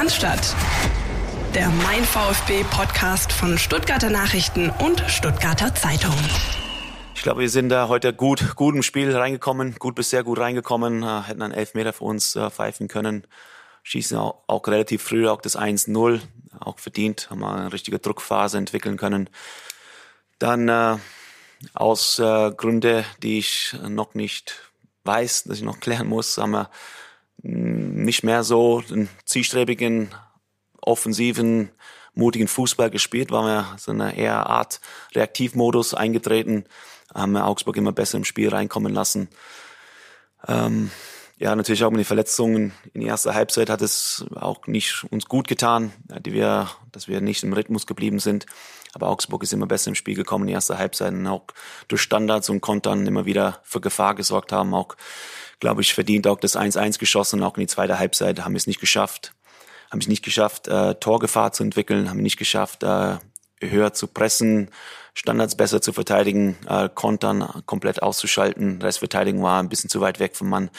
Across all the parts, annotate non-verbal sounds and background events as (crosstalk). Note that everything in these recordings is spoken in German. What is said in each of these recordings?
Cannstatt. Der Mein VfB Podcast von Stuttgarter Nachrichten und Stuttgarter Zeitung. Ich glaube, wir sind da heute gut, gut im Spiel reingekommen, gut bis sehr gut reingekommen, äh, hätten einen Elfmeter für uns äh, pfeifen können, schießen auch, auch relativ früh auch das 1-0, auch verdient, haben wir eine richtige Druckphase entwickeln können. Dann äh, aus äh, Gründe, die ich noch nicht weiß, dass ich noch klären muss, haben wir nicht mehr so einen zielstrebigen, offensiven, mutigen Fußball gespielt, waren wir so eine eher Art Reaktivmodus eingetreten, haben wir Augsburg immer besser im Spiel reinkommen lassen. Ähm, ja, natürlich auch mit den Verletzungen in der ersten Halbzeit hat es auch nicht uns gut getan, die wir, dass wir nicht im Rhythmus geblieben sind. Aber Augsburg ist immer besser im Spiel gekommen in der ersten Halbzeit und auch durch Standards und Kontern immer wieder für Gefahr gesorgt haben. Auch, glaube ich, verdient auch das 1-1 geschossen. Auch in die zweite Halbzeit haben wir es nicht geschafft. Haben es nicht geschafft, äh, Torgefahr zu entwickeln, haben nicht geschafft, äh, höher zu pressen, Standards besser zu verteidigen, äh, Kontern komplett auszuschalten. Restverteidigung war ein bisschen zu weit weg vom Mann.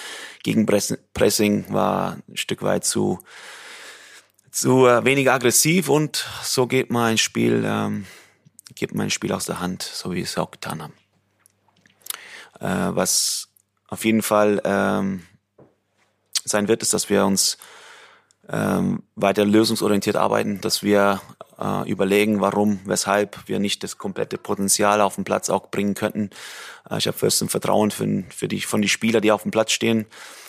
Gegenpressing war ein Stück weit zu, zu äh, weniger aggressiv und so geht man ein Spiel, ähm, geht man ein Spiel aus der Hand, so wie wir es auch getan haben. Äh, was auf jeden Fall ähm, sein wird, ist, dass wir uns ähm, weiter lösungsorientiert arbeiten, dass wir äh, überlegen, warum, weshalb wir nicht das komplette Potenzial auf dem Platz auch bringen könnten. Äh, ich habe fest ein Vertrauen für, für die, von die Spieler, die auf dem Platz stehen,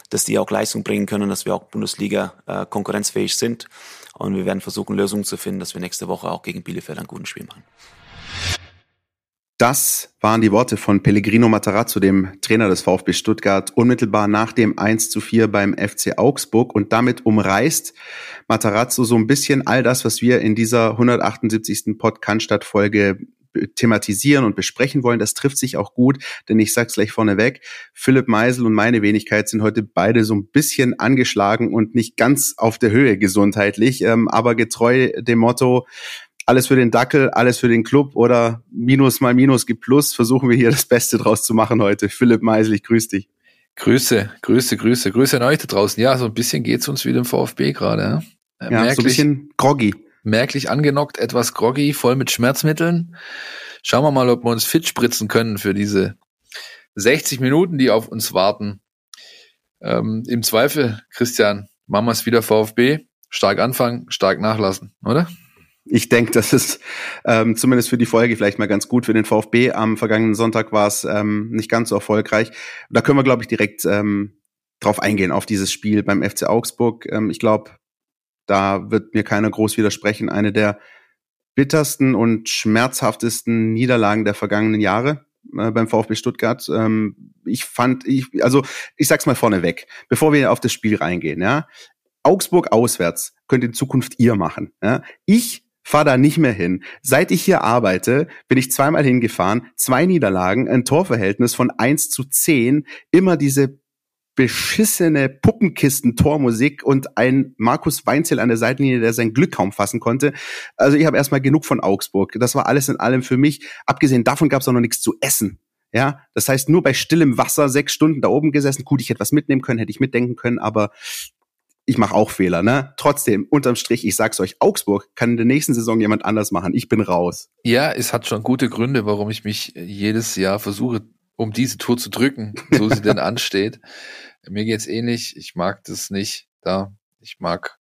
dass die auch Leistung bringen können, dass wir auch Bundesliga äh, konkurrenzfähig sind. Und wir werden versuchen, Lösungen zu finden, dass wir nächste Woche auch gegen Bielefeld ein gutes Spiel machen. Das waren die Worte von Pellegrino Matarazzo, dem Trainer des VfB Stuttgart, unmittelbar nach dem 1 zu 4 beim FC Augsburg. Und damit umreißt Matarazzo so ein bisschen all das, was wir in dieser 178. Podcast-Folge thematisieren und besprechen wollen. Das trifft sich auch gut, denn ich sag's gleich vorneweg, Philipp Meisel und meine Wenigkeit sind heute beide so ein bisschen angeschlagen und nicht ganz auf der Höhe gesundheitlich, ähm, aber getreu dem Motto, alles für den Dackel, alles für den Club oder Minus mal Minus gibt Plus, versuchen wir hier das Beste draus zu machen heute. Philipp Meisel, ich grüße dich. Grüße, Grüße, Grüße, Grüße an euch da draußen. Ja, so ein bisschen geht's uns wie dem VfB gerade. Ja, ja merklich, so ein bisschen groggy. Merklich angenockt, etwas groggy, voll mit Schmerzmitteln. Schauen wir mal, ob wir uns fit spritzen können für diese 60 Minuten, die auf uns warten. Ähm, Im Zweifel, Christian, machen wir es wieder VfB. Stark anfangen, stark nachlassen, oder? Ich denke, das ist ähm, zumindest für die Folge vielleicht mal ganz gut für den VfB. Am vergangenen Sonntag war es ähm, nicht ganz so erfolgreich. Da können wir, glaube ich, direkt ähm, drauf eingehen, auf dieses Spiel beim FC Augsburg. Ähm, ich glaube, da wird mir keiner groß widersprechen. Eine der bittersten und schmerzhaftesten Niederlagen der vergangenen Jahre äh, beim VfB Stuttgart. Ähm, ich fand, ich, also ich sag's mal vorneweg, bevor wir auf das Spiel reingehen, ja. Augsburg auswärts könnt in Zukunft ihr machen. Ja. Ich fahr da nicht mehr hin. Seit ich hier arbeite, bin ich zweimal hingefahren, zwei Niederlagen, ein Torverhältnis von eins zu zehn, immer diese beschissene Puppenkisten-Tormusik und ein Markus Weinzel an der Seitenlinie, der sein Glück kaum fassen konnte. Also ich habe erstmal genug von Augsburg. Das war alles in allem für mich. Abgesehen davon gab es auch noch nichts zu essen. Ja, das heißt, nur bei stillem Wasser sechs Stunden da oben gesessen. Gut, ich hätte was mitnehmen können, hätte ich mitdenken können, aber ich mache auch Fehler, ne? Trotzdem, unterm Strich, ich sag's euch, Augsburg kann in der nächsten Saison jemand anders machen. Ich bin raus. Ja, es hat schon gute Gründe, warum ich mich jedes Jahr versuche, um diese Tour zu drücken, (laughs) so sie denn ansteht. Mir geht's ähnlich. Ich mag das nicht da. Ich mag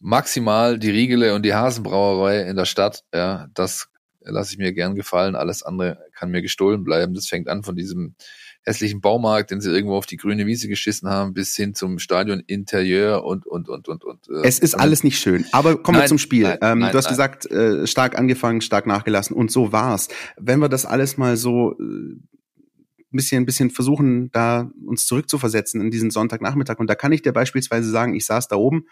maximal die Riegele und die Hasenbrauerei in der Stadt. Ja, das lasse ich mir gern gefallen. Alles andere kann mir gestohlen bleiben. Das fängt an von diesem hässlichen Baumarkt, den sie irgendwo auf die grüne Wiese geschissen haben, bis hin zum Stadioninterieur und, und, und, und, und. Äh, es ist alles nicht schön. Aber kommen wir zum Spiel. Nein, ähm, nein, du hast nein. gesagt, äh, stark angefangen, stark nachgelassen und so war's. Wenn wir das alles mal so äh, bisschen, bisschen versuchen, da uns zurückzuversetzen in diesen Sonntagnachmittag. Und da kann ich dir beispielsweise sagen, ich saß da oben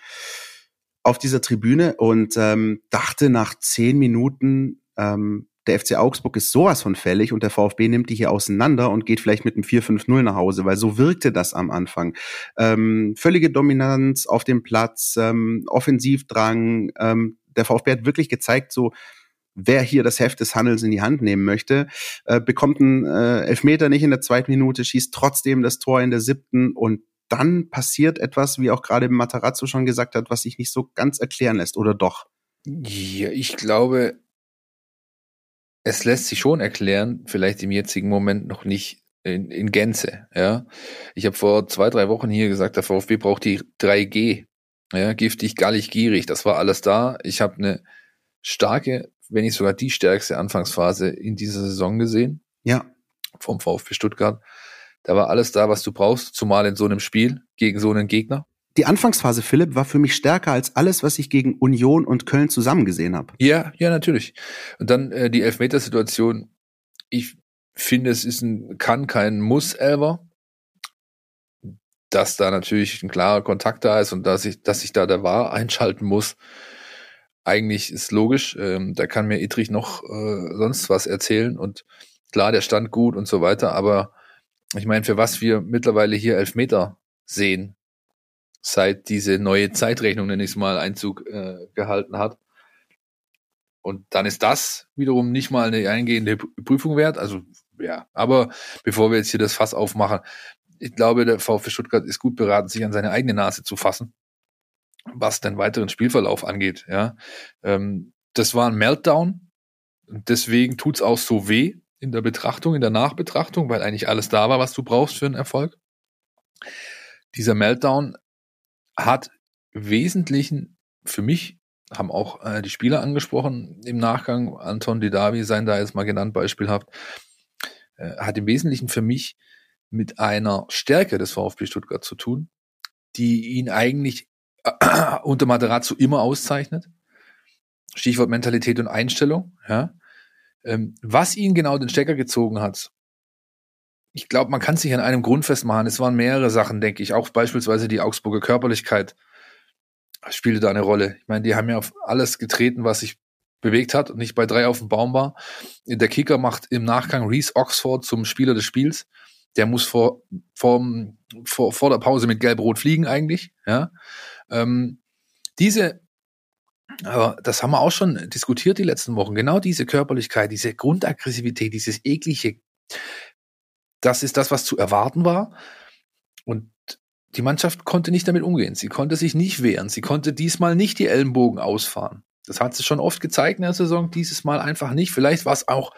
auf dieser Tribüne und ähm, dachte nach zehn Minuten, ähm, der FC Augsburg ist sowas von fällig und der VfB nimmt die hier auseinander und geht vielleicht mit einem 4-5-0 nach Hause, weil so wirkte das am Anfang. Ähm, völlige Dominanz auf dem Platz, ähm, Offensivdrang. Ähm, der VfB hat wirklich gezeigt, so wer hier das Heft des Handels in die Hand nehmen möchte, äh, bekommt einen äh, Elfmeter nicht in der zweiten Minute, schießt trotzdem das Tor in der siebten und dann passiert etwas, wie auch gerade Matarazzo schon gesagt hat, was sich nicht so ganz erklären lässt, oder doch? Ja, ich glaube, es lässt sich schon erklären, vielleicht im jetzigen Moment noch nicht in, in Gänze. Ja, ich habe vor zwei, drei Wochen hier gesagt, der VfB braucht die 3G. Ja, giftig, gallig, gierig. Das war alles da. Ich habe eine starke, wenn nicht sogar die stärkste Anfangsphase in dieser Saison gesehen. Ja. Vom VfB Stuttgart. Da war alles da, was du brauchst, zumal in so einem Spiel gegen so einen Gegner. Die Anfangsphase, Philipp, war für mich stärker als alles, was ich gegen Union und Köln zusammen gesehen habe. Ja, ja, natürlich. Und dann äh, die Elfmetersituation. Ich finde, es ist ein, kann kein Muss-Elver. Dass da natürlich ein klarer Kontakt da ist und dass ich, dass ich da der Wahr einschalten muss, eigentlich ist logisch. Ähm, da kann mir Idrich noch äh, sonst was erzählen und klar, der stand gut und so weiter, aber ich meine, für was wir mittlerweile hier Elfmeter sehen, seit diese neue Zeitrechnung, nenne ich es mal, Einzug äh, gehalten hat. Und dann ist das wiederum nicht mal eine eingehende Prüfung wert. Also ja, aber bevor wir jetzt hier das Fass aufmachen, ich glaube, der VfB Stuttgart ist gut beraten, sich an seine eigene Nase zu fassen, was den weiteren Spielverlauf angeht. Ja, ähm, das war ein Meltdown. Deswegen tut's auch so weh in der Betrachtung, in der Nachbetrachtung, weil eigentlich alles da war, was du brauchst für einen Erfolg. Dieser Meltdown hat wesentlichen für mich haben auch äh, die Spieler angesprochen im Nachgang. Anton Didavi sein da jetzt mal genannt, beispielhaft, äh, hat im Wesentlichen für mich mit einer Stärke des VfB Stuttgart zu tun, die ihn eigentlich äh, (clears throat) unter Materazzo immer auszeichnet. Stichwort Mentalität und Einstellung. Ja. Ähm, was ihn genau den Stecker gezogen hat, ich glaube, man kann sich an einem Grund festmachen. Es waren mehrere Sachen, denke ich. Auch beispielsweise die Augsburger Körperlichkeit spielte da eine Rolle. Ich meine, die haben ja auf alles getreten, was sich bewegt hat und nicht bei drei auf dem Baum war. Der Kicker macht im Nachgang Reese Oxford zum Spieler des Spiels. Der muss vor, vor, vor, vor der Pause mit Gelb-Rot fliegen eigentlich. Ja. Ähm, diese, aber das haben wir auch schon diskutiert die letzten Wochen. Genau diese Körperlichkeit, diese Grundaggressivität, dieses eklige, das ist das, was zu erwarten war. Und die Mannschaft konnte nicht damit umgehen. Sie konnte sich nicht wehren. Sie konnte diesmal nicht die Ellenbogen ausfahren. Das hat sich schon oft gezeigt in der Saison, dieses Mal einfach nicht. Vielleicht war es auch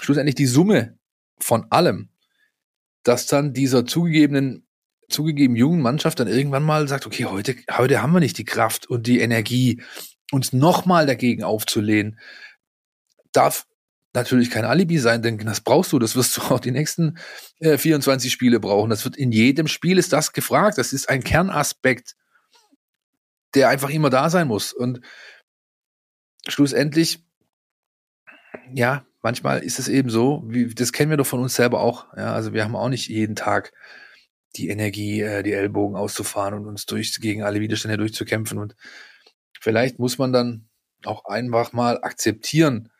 schlussendlich die Summe von allem, dass dann dieser zugegebenen, zugegeben jungen Mannschaft dann irgendwann mal sagt, okay, heute, heute haben wir nicht die Kraft und die Energie, uns nochmal dagegen aufzulehnen. Darf natürlich kein Alibi sein, denn das brauchst du, das wirst du (laughs) auch die nächsten äh, 24 Spiele brauchen. Das wird in jedem Spiel ist das gefragt. Das ist ein Kernaspekt, der einfach immer da sein muss. Und schlussendlich, ja, manchmal ist es eben so, wie, das kennen wir doch von uns selber auch. Ja, also wir haben auch nicht jeden Tag die Energie, äh, die Ellbogen auszufahren und uns durch gegen alle Widerstände durchzukämpfen. Und vielleicht muss man dann auch einfach mal akzeptieren,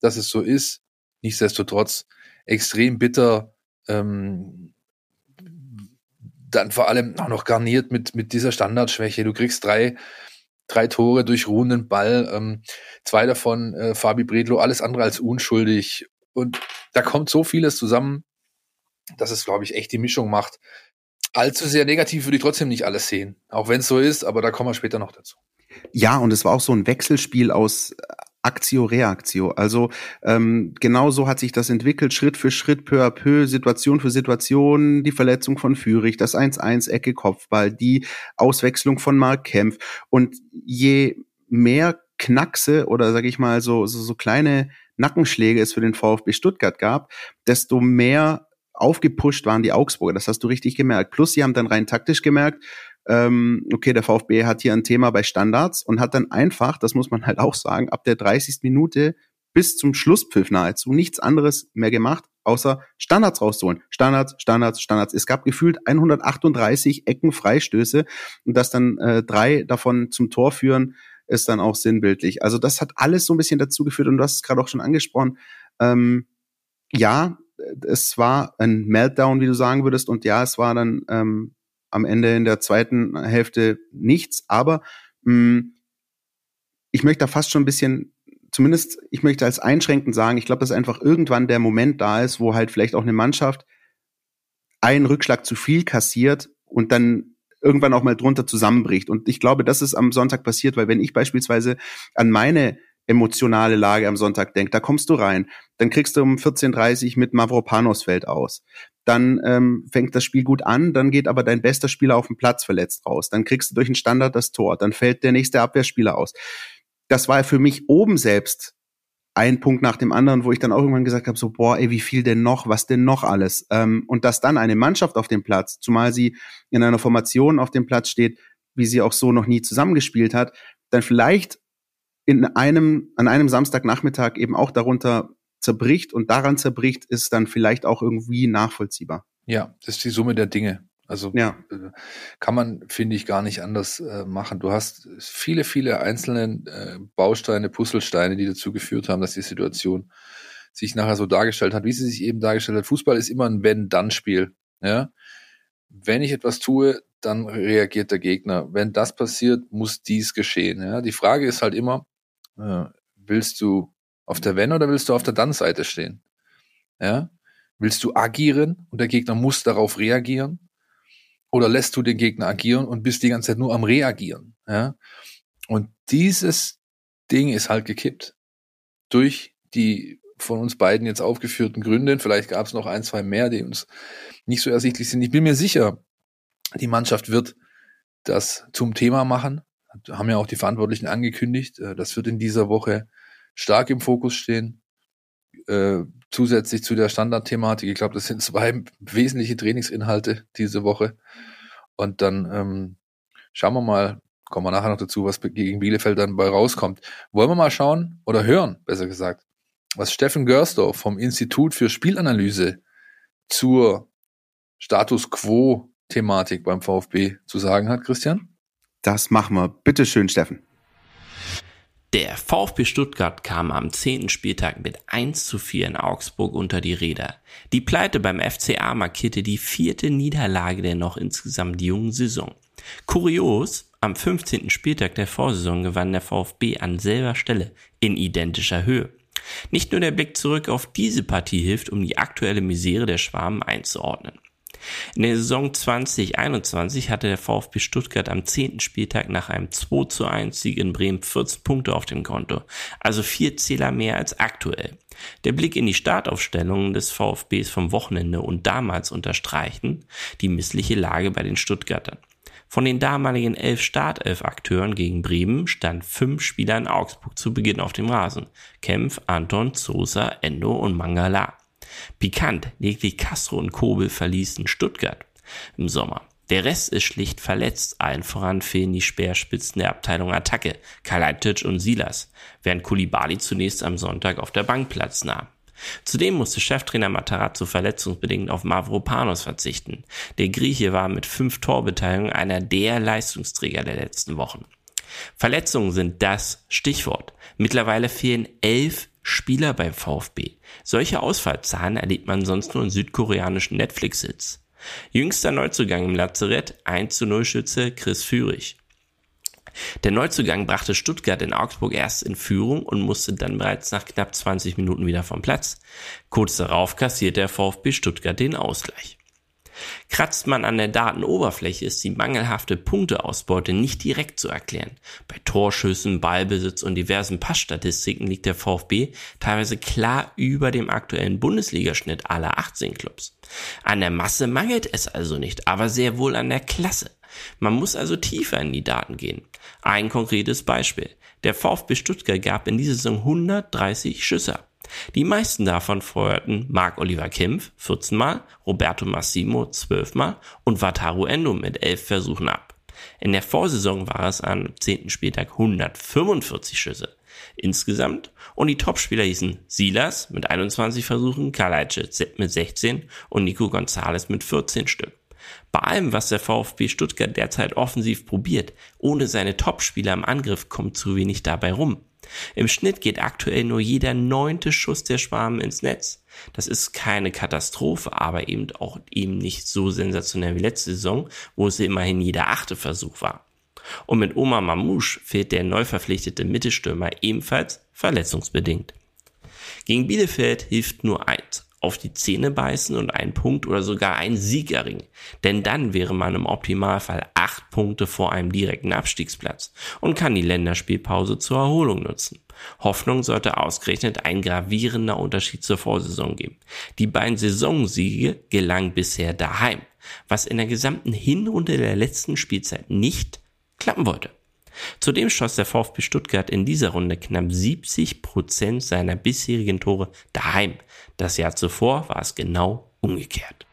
dass es so ist. Nichtsdestotrotz extrem bitter, ähm, dann vor allem auch noch garniert mit, mit dieser Standardschwäche. Du kriegst drei, drei Tore durch ruhenden Ball, ähm, zwei davon äh, Fabi Bredlo, alles andere als unschuldig. Und da kommt so vieles zusammen, dass es, glaube ich, echt die Mischung macht. Allzu sehr negativ würde ich trotzdem nicht alles sehen, auch wenn es so ist, aber da kommen wir später noch dazu. Ja, und es war auch so ein Wechselspiel aus Aktio, Reaktio. Also ähm, genau so hat sich das entwickelt, Schritt für Schritt, peu à peu, Situation für Situation, die Verletzung von Fürich, das 1-1 Ecke Kopfball, die Auswechslung von Mark Kempf. Und je mehr Knackse oder sage ich mal so, so, so kleine Nackenschläge es für den VfB Stuttgart gab, desto mehr aufgepusht waren die Augsburger. Das hast du richtig gemerkt. Plus, sie haben dann rein taktisch gemerkt, ähm, okay, der VfB hat hier ein Thema bei Standards und hat dann einfach, das muss man halt auch sagen, ab der 30. Minute bis zum Schlusspfiff nahezu nichts anderes mehr gemacht, außer Standards rauszuholen. Standards, Standards, Standards. Es gab gefühlt 138 Ecken Freistöße und dass dann äh, drei davon zum Tor führen, ist dann auch sinnbildlich. Also das hat alles so ein bisschen dazu geführt und du hast es gerade auch schon angesprochen. Ähm, ja, es war ein Meltdown, wie du sagen würdest, und ja, es war dann ähm, am Ende in der zweiten Hälfte nichts. Aber mh, mm, ich möchte da fast schon ein bisschen, zumindest ich möchte als einschränkend sagen, ich glaube, dass einfach irgendwann der Moment da ist, wo halt vielleicht auch eine Mannschaft einen Rückschlag zu viel kassiert und dann irgendwann auch mal drunter zusammenbricht. Und ich glaube, das ist am Sonntag passiert, weil wenn ich beispielsweise an meine emotionale Lage am Sonntag denke, da kommst du rein, dann kriegst du um 14.30 mit Mavropanos fällt aus. Dann ähm, fängt das Spiel gut an, dann geht aber dein bester Spieler auf dem Platz verletzt raus. Dann kriegst du durch einen Standard das Tor, dann fällt der nächste Abwehrspieler aus. Das war für mich oben selbst ein Punkt nach dem anderen, wo ich dann auch irgendwann gesagt habe, so, boah, ey, wie viel denn noch, was denn noch alles? Ähm, und dass dann eine Mannschaft auf dem Platz, zumal sie in einer Formation auf dem Platz steht, wie sie auch so noch nie zusammengespielt hat, dann vielleicht in einem, an einem Samstagnachmittag eben auch darunter zerbricht und daran zerbricht, ist dann vielleicht auch irgendwie nachvollziehbar. Ja, das ist die Summe der Dinge. Also ja. Äh, kann man, finde ich, gar nicht anders äh, machen. Du hast viele, viele einzelne äh, Bausteine, Puzzlesteine, die dazu geführt haben, dass die Situation sich nachher so dargestellt hat, wie sie sich eben dargestellt hat. Fußball ist immer ein Wenn-Dann-Spiel. Ja? Wenn ich etwas tue, dann reagiert der Gegner. Wenn das passiert, muss dies geschehen. Ja? Die Frage ist halt immer, äh, willst du auf der Wenn oder willst du auf der Dann-Seite stehen? Ja? Willst du agieren und der Gegner muss darauf reagieren? Oder lässt du den Gegner agieren und bist die ganze Zeit nur am Reagieren? Ja? Und dieses Ding ist halt gekippt. Durch die von uns beiden jetzt aufgeführten Gründe. Vielleicht gab es noch ein, zwei mehr, die uns nicht so ersichtlich sind. Ich bin mir sicher, die Mannschaft wird das zum Thema machen. Haben ja auch die Verantwortlichen angekündigt. Äh, das wird in dieser Woche stark im Fokus stehen. Äh, zusätzlich zu der Standardthematik. Ich glaube, das sind zwei (laughs) wesentliche Trainingsinhalte diese Woche. Und dann ähm, schauen wir mal, kommen wir nachher noch dazu, was gegen Bielefeld dann bei rauskommt. Wollen wir mal schauen oder hören, besser gesagt, was Steffen Görsdorf vom Institut für Spielanalyse zur Status Quo Thematik beim VfB zu sagen hat, Christian? Das machen wir. Bitte schön, Steffen. Der VfB Stuttgart kam am zehnten Spieltag mit 1 zu 4 in Augsburg unter die Räder. Die Pleite beim FCA markierte die vierte Niederlage der noch insgesamt jungen Saison. Kurios, am 15. Spieltag der Vorsaison gewann der VfB an selber Stelle in identischer Höhe. Nicht nur der Blick zurück auf diese Partie hilft, um die aktuelle Misere der Schwaben einzuordnen. In der Saison 2021 hatte der VfB Stuttgart am 10. Spieltag nach einem 2 zu 1 Sieg in Bremen 14 Punkte auf dem Konto, also vier Zähler mehr als aktuell. Der Blick in die Startaufstellungen des VfBs vom Wochenende und damals unterstreichen die missliche Lage bei den Stuttgartern. Von den damaligen elf Startelf-Akteuren gegen Bremen stand fünf Spieler in Augsburg zu Beginn auf dem Rasen. Kempf, Anton, Sosa, Endo und Mangala. Pikant, lediglich Castro und Kobel verließen Stuttgart im Sommer. Der Rest ist schlicht verletzt, allen voran fehlen die Speerspitzen der Abteilung Attacke, Kalajdzic und Silas, während Kulibali zunächst am Sonntag auf der Bank Platz nahm. Zudem musste Cheftrainer Matarazzo verletzungsbedingt auf Mavropanos verzichten. Der Grieche war mit fünf Torbeteiligungen einer der Leistungsträger der letzten Wochen. Verletzungen sind das Stichwort. Mittlerweile fehlen elf Spieler beim VfB. Solche Ausfallzahlen erlebt man sonst nur in südkoreanischen Netflix-Hits. Jüngster Neuzugang im Lazarett 1 zu 0 Schütze Chris Führig. Der Neuzugang brachte Stuttgart in Augsburg erst in Führung und musste dann bereits nach knapp 20 Minuten wieder vom Platz. Kurz darauf kassierte der VfB Stuttgart den Ausgleich. Kratzt man an der Datenoberfläche, ist die mangelhafte Punkteausbeute nicht direkt zu erklären. Bei Torschüssen, Ballbesitz und diversen Passstatistiken liegt der VfB teilweise klar über dem aktuellen Bundesligaschnitt aller 18 Clubs. An der Masse mangelt es also nicht, aber sehr wohl an der Klasse. Man muss also tiefer in die Daten gehen. Ein konkretes Beispiel. Der VfB Stuttgart gab in dieser Saison 130 Schüsse ab. Die meisten davon feuerten Marc-Oliver Kempf 14 Mal, Roberto Massimo 12 Mal und Wataru Endo mit 11 Versuchen ab. In der Vorsaison war es am 10. Spieltag 145 Schüsse insgesamt und die Topspieler hießen Silas mit 21 Versuchen, Kalajdzic mit 16 und Nico Gonzalez mit 14 Stück. Bei allem, was der VfB Stuttgart derzeit offensiv probiert, ohne seine Topspieler im Angriff kommt zu wenig dabei rum. Im Schnitt geht aktuell nur jeder neunte Schuss der Schwarmen ins Netz. Das ist keine Katastrophe, aber eben auch eben nicht so sensationell wie letzte Saison, wo es immerhin jeder achte Versuch war. Und mit Omar Mamouche fehlt der neu verpflichtete Mittelstürmer ebenfalls verletzungsbedingt. Gegen Bielefeld hilft nur eins, auf die Zähne beißen und einen Punkt oder sogar einen Sieg erringen. Denn dann wäre man im Optimalfall acht Punkte vor einem direkten Abstiegsplatz und kann die Länderspielpause zur Erholung nutzen. Hoffnung sollte ausgerechnet ein gravierender Unterschied zur Vorsaison geben. Die beiden Saisonsiege gelangen bisher daheim, was in der gesamten Hinrunde der letzten Spielzeit nicht klappen wollte. Zudem schoss der VfB Stuttgart in dieser Runde knapp 70 Prozent seiner bisherigen Tore daheim. Das Jahr zuvor war es genau umgekehrt.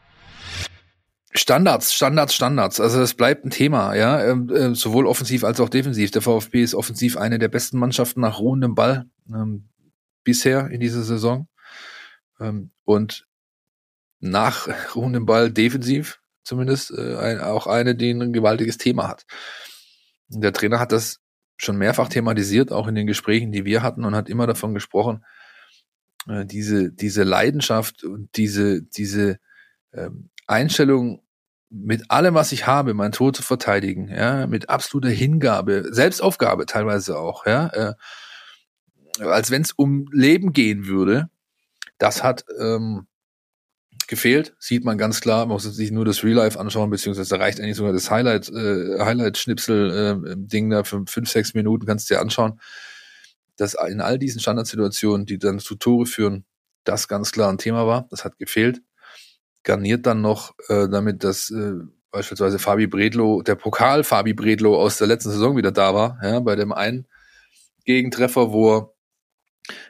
Standards, Standards, Standards. Also das bleibt ein Thema, ja, ähm, äh, sowohl offensiv als auch defensiv. Der VfB ist offensiv eine der besten Mannschaften nach ruhendem Ball ähm, bisher in dieser Saison ähm, und nach (laughs) ruhendem Ball defensiv zumindest äh, ein, auch eine, die ein gewaltiges Thema hat. Der Trainer hat das schon mehrfach thematisiert, auch in den Gesprächen, die wir hatten, und hat immer davon gesprochen, äh, diese, diese Leidenschaft und diese, diese ähm, Einstellung, mit allem, was ich habe, mein Tod zu verteidigen, ja, mit absoluter Hingabe, Selbstaufgabe teilweise auch, ja, äh, als wenn es um Leben gehen würde, das hat ähm, gefehlt, sieht man ganz klar. Man muss sich nur das Real Life anschauen, beziehungsweise reicht eigentlich sogar das Highlight, äh, Highlight-Schnipsel-Ding äh, da für fünf, sechs Minuten, kannst du dir anschauen. Dass in all diesen Standardsituationen, die dann zu Tore führen, das ganz klar ein Thema war. Das hat gefehlt. Garniert dann noch äh, damit, dass äh, beispielsweise Fabi Bredlo, der Pokal Fabi Bredlo aus der letzten Saison wieder da war, ja, bei dem einen Gegentreffer, wo er,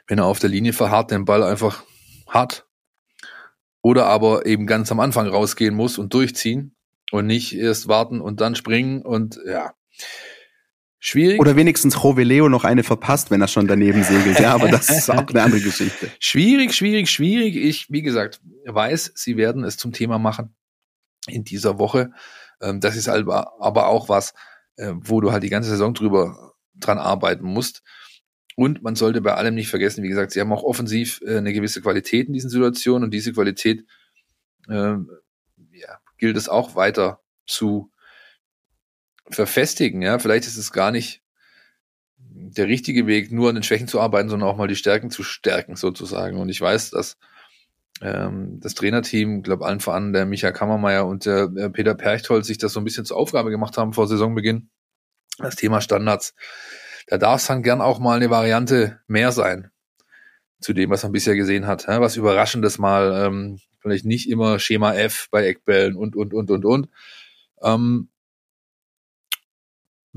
wenn er auf der Linie verharrt, den Ball einfach hat oder aber eben ganz am Anfang rausgehen muss und durchziehen und nicht erst warten und dann springen und ja. Schwierig. Oder wenigstens Joveleo noch eine verpasst, wenn er schon daneben segelt. Ja, aber das ist auch eine andere Geschichte. (laughs) Schwierig, schwierig, schwierig. Ich, wie gesagt, weiß, sie werden es zum Thema machen in dieser Woche. Ähm, das ist aber auch was, äh, wo du halt die ganze Saison drüber dran arbeiten musst. Und man sollte bei allem nicht vergessen, wie gesagt, sie haben auch offensiv äh, eine gewisse Qualität in diesen Situationen und diese Qualität äh, ja, gilt es auch weiter zu verfestigen. Ja, vielleicht ist es gar nicht der richtige Weg, nur an den Schwächen zu arbeiten, sondern auch mal die Stärken zu stärken sozusagen. Und ich weiß, dass ähm, das Trainerteam, glaube allen voran der Michael Kammermeier und der, der Peter Perchthold sich das so ein bisschen zur Aufgabe gemacht haben vor Saisonbeginn. Das Thema Standards da darf es dann gern auch mal eine Variante mehr sein zu dem, was man bisher gesehen hat. Ja, was Überraschendes mal, ähm, vielleicht nicht immer Schema F bei Eckbällen und, und, und, und, und. Ähm,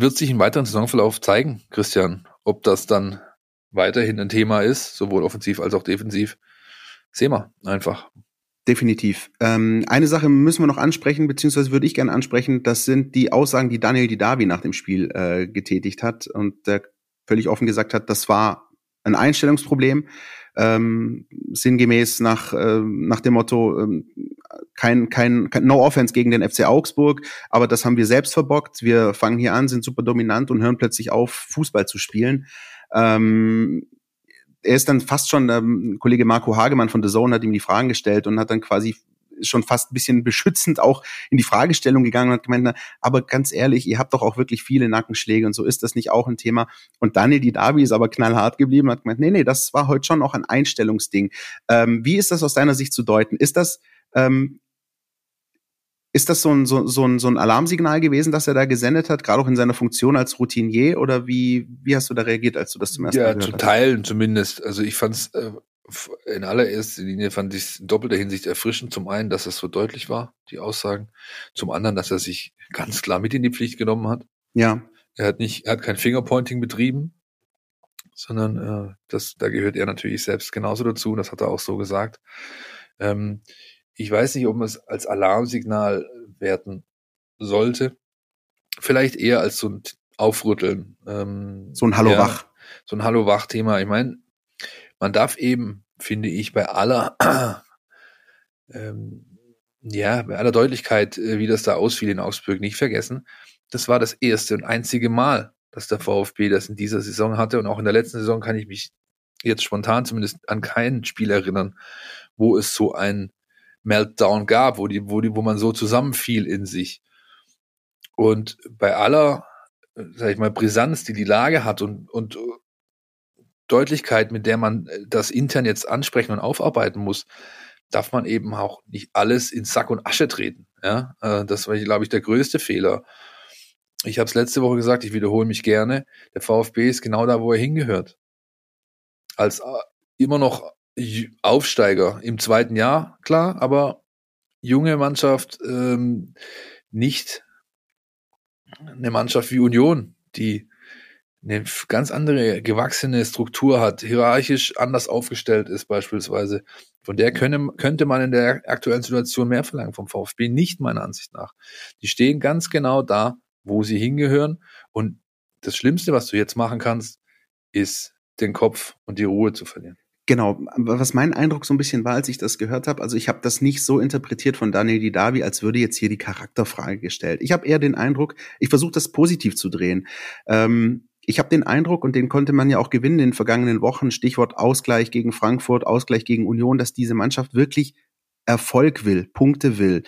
wird sich im weiteren Saisonverlauf zeigen, Christian, ob das dann weiterhin ein Thema ist, sowohl offensiv als auch defensiv. Sehen wir einfach. Definitiv. Ähm, eine Sache müssen wir noch ansprechen, beziehungsweise würde ich gerne ansprechen, das sind die Aussagen, die Daniel Didavi nach dem Spiel äh, getätigt hat und der völlig offen gesagt hat, das war ein Einstellungsproblem, ähm, sinngemäß nach, äh, nach dem Motto, ähm, kein, kein, kein No Offense gegen den FC Augsburg, aber das haben wir selbst verbockt. Wir fangen hier an, sind super dominant und hören plötzlich auf, Fußball zu spielen. Ähm, er ist dann fast schon, ähm, Kollege Marco Hagemann von The Zone hat ihm die Fragen gestellt und hat dann quasi schon fast ein bisschen beschützend auch in die Fragestellung gegangen und hat gemeint, na, aber ganz ehrlich, ihr habt doch auch wirklich viele Nackenschläge und so ist das nicht auch ein Thema. Und Daniel Didavi ist aber knallhart geblieben und hat gemeint, nee, nee, das war heute schon auch ein Einstellungsding. Ähm, wie ist das aus deiner Sicht zu deuten? Ist das ähm, ist das so ein, so, so, ein, so ein Alarmsignal gewesen, das er da gesendet hat, gerade auch in seiner Funktion als Routinier? Oder wie, wie hast du da reagiert, als du das zum ersten ja, Mal gehört hast? Ja, zu Teilen zumindest. Also ich fand es äh, in allererster Linie fand ich es in doppelter Hinsicht erfrischend. Zum einen, dass es so deutlich war, die Aussagen. Zum anderen, dass er sich ganz klar mit in die Pflicht genommen hat. Ja. Er hat nicht, er hat kein Fingerpointing betrieben, sondern äh, das, da gehört er natürlich selbst genauso dazu. Das hat er auch so gesagt. Ähm, ich weiß nicht, ob man es als Alarmsignal werten sollte. Vielleicht eher als so ein Aufrütteln. Ähm, so ein Hallo wach. so ein Hallo wach Thema. Ich meine, man darf eben, finde ich, bei aller (clears throat) ähm, ja, bei aller Deutlichkeit, äh, wie das da ausfiel in Augsburg, nicht vergessen. Das war das erste und einzige Mal, dass der VfB das in dieser Saison hatte. Und auch in der letzten Saison kann ich mich jetzt spontan zumindest an kein Spiel erinnern, wo es so ein Meltdown gab, wo die, wo die, wo man so zusammenfiel in sich. Und bei aller, sag ich mal, Brisanz, die die Lage hat und, und Deutlichkeit, mit der man das intern jetzt ansprechen und aufarbeiten muss, darf man eben auch nicht alles in Sack und Asche treten. Ja, äh, das war, glaube ich, der größte Fehler. Ich habe es letzte Woche gesagt, ich wiederhole mich gerne. Der VfB ist genau da, wo er hingehört. Als äh, immer noch Aufsteiger im zweiten Jahr, klar, aber junge Mannschaft, ähm, nicht eine Mannschaft wie Union, die eine ganz andere gewachsene Struktur hat, hierarchisch anders aufgestellt ist beispielsweise. Von der könne, könnte man in der aktuellen Situation mehr verlangen vom VfB, nicht meiner Ansicht nach. Die stehen ganz genau da, wo sie hingehören. Und das Schlimmste, was du jetzt machen kannst, ist den Kopf und die Ruhe zu verlieren. Genau, was mein Eindruck so ein bisschen war, als ich das gehört habe, also ich habe das nicht so interpretiert von Daniel Didavi, als würde jetzt hier die Charakterfrage gestellt. Ich habe eher den Eindruck, ich versuche das positiv zu drehen. Ähm, ich habe den Eindruck, und den konnte man ja auch gewinnen in den vergangenen Wochen, Stichwort Ausgleich gegen Frankfurt, Ausgleich gegen Union, dass diese Mannschaft wirklich Erfolg will, Punkte will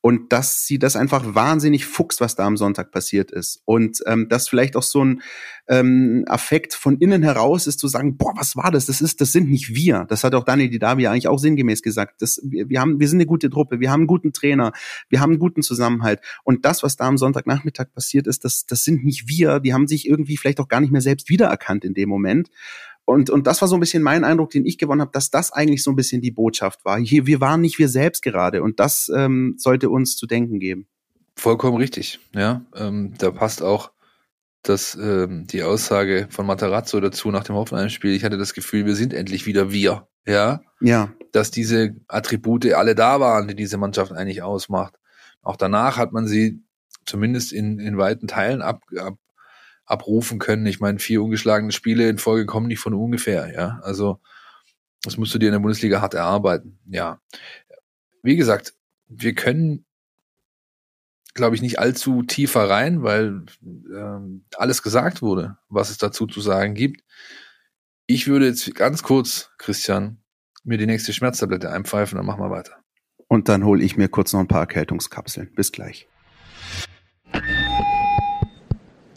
und dass sie das einfach wahnsinnig fuchst, was da am Sonntag passiert ist. Und ähm, dass vielleicht auch so ein ähm, Affekt von innen heraus ist, zu sagen, boah, was war das? Das ist, das sind nicht wir. Das hat auch Daniel Didavi eigentlich auch sinngemäß gesagt. Das, wir, wir haben, wir sind eine gute Truppe, wir haben einen guten Trainer, wir haben einen guten Zusammenhalt. Und das, was da am Sonntagnachmittag passiert ist, das, das sind nicht wir. Die haben sich irgendwie vielleicht auch gar nicht mehr selbst wiedererkannt in dem Moment. Und, und das war so ein bisschen mein Eindruck, den ich gewonnen habe, dass das eigentlich so ein bisschen die Botschaft war. Hier, wir waren nicht wir selbst gerade und das ähm, sollte uns zu denken geben. Vollkommen richtig, ja. Ähm, da passt auch das, ähm, die Aussage von Matarazzo dazu nach dem Hoffenheim-Spiel. Ich hatte das Gefühl, wir sind endlich wieder wir, ja. Ja. Dass diese Attribute alle da waren, die diese Mannschaft eigentlich ausmacht. Auch danach hat man sie zumindest in, in weiten Teilen ab, ab, abrufen können. Ich meine, vier ungeschlagene Spiele in Folge kommen nicht von ungefähr, ja. Also das musst du dir in der Bundesliga hart erarbeiten, ja. Wie gesagt, wir können, glaube ich, nicht allzu tiefer rein, weil ähm, alles gesagt wurde, was es dazu zu sagen gibt. Ich würde jetzt ganz kurz, Christian, mir die nächste Schmerztablette einpfeifen, dann machen wir weiter. Und dann hole ich mir kurz noch ein paar Erkältungskapseln. Bis gleich.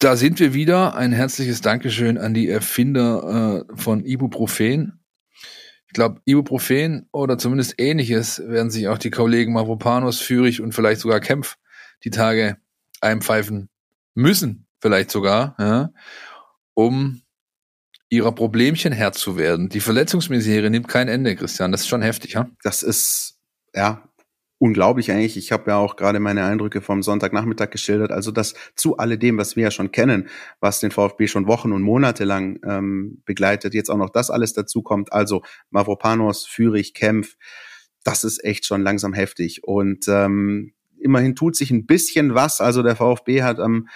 Da sind wir wieder. Ein herzliches Dankeschön an die Erfinder äh, von Ibuprofen. Ich glaube, Ibuprofen oder zumindest ähnliches werden sich auch die Kollegen Mavropanos, Führig und vielleicht sogar Kempf die Tage einpfeifen müssen, vielleicht sogar, ja, um ihrer Problemchen Herr zu werden. Die Verletzungsmisere nimmt kein Ende, Christian. Das ist schon heftig, ja? Das ist, ja, unglaublich eigentlich. Ich habe ja auch gerade meine Eindrücke vom Sonntagnachmittag geschildert. Also das zu alledem, was wir ja schon kennen, was den VfB schon Wochen und Monate lang ähm, begleitet, jetzt auch noch das alles dazu kommt. Also Mavropanos, Fürich, Kempf, das ist echt schon langsam heftig. Und ähm, immerhin tut sich ein bisschen was. Also der VfB hat am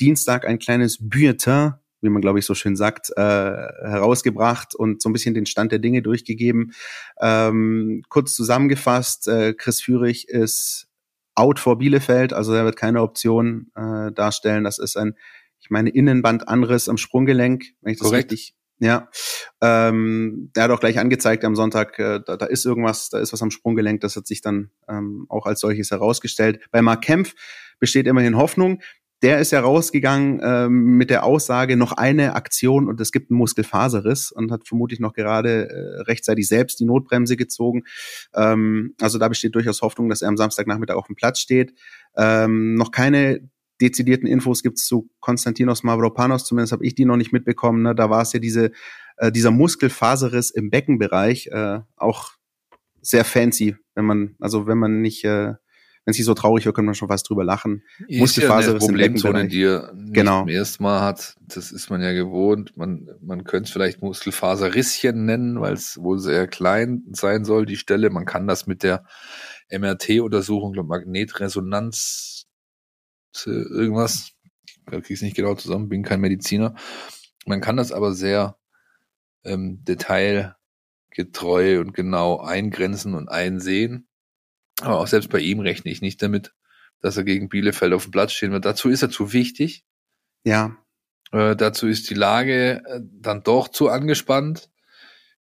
Dienstag ein kleines Bulletin wie man glaube ich so schön sagt, äh, herausgebracht und so ein bisschen den Stand der Dinge durchgegeben. Ähm, kurz zusammengefasst, äh, Chris Führig ist out vor Bielefeld, also er wird keine Option äh, darstellen. Das ist ein, ich meine, Innenbandanriss am Sprunggelenk, wenn ich das Korrekt. richtig ja, ähm, der hat auch gleich angezeigt am Sonntag, äh, da, da ist irgendwas, da ist was am Sprunggelenk, das hat sich dann ähm, auch als solches herausgestellt. Bei Mark Kempf besteht immerhin Hoffnung der ist ja rausgegangen ähm, mit der Aussage, noch eine Aktion und es gibt einen Muskelfaserriss und hat vermutlich noch gerade äh, rechtzeitig selbst die Notbremse gezogen. Ähm, also da besteht durchaus Hoffnung, dass er am Samstagnachmittag auf dem Platz steht. Ähm, noch keine dezidierten Infos gibt's zu Konstantinos Mavropanos, zumindest habe ich die noch nicht mitbekommen. Ne? Da war es ja diese, äh, dieser Muskelfaserriss im Beckenbereich, äh, auch sehr fancy, wenn man, also wenn man nicht äh, wenn sie so traurig wird, kann man schon fast drüber lachen. Ist Muskelfaser ja eine Problemzone, die er nicht genau. zum ersten Mal hat. Das ist man ja gewohnt. Man, man könnte es vielleicht Muskelfaserrisschen nennen, weil es wohl sehr klein sein soll, die Stelle. Man kann das mit der MRT-Untersuchung, Magnetresonanz, irgendwas, ich kriege es nicht genau zusammen, bin kein Mediziner. Man kann das aber sehr ähm, Detail getreu und genau eingrenzen und einsehen. Aber auch selbst bei ihm rechne ich nicht damit, dass er gegen Bielefeld auf dem Platz stehen wird. Dazu ist er zu wichtig. Ja. Äh, dazu ist die Lage äh, dann doch zu angespannt.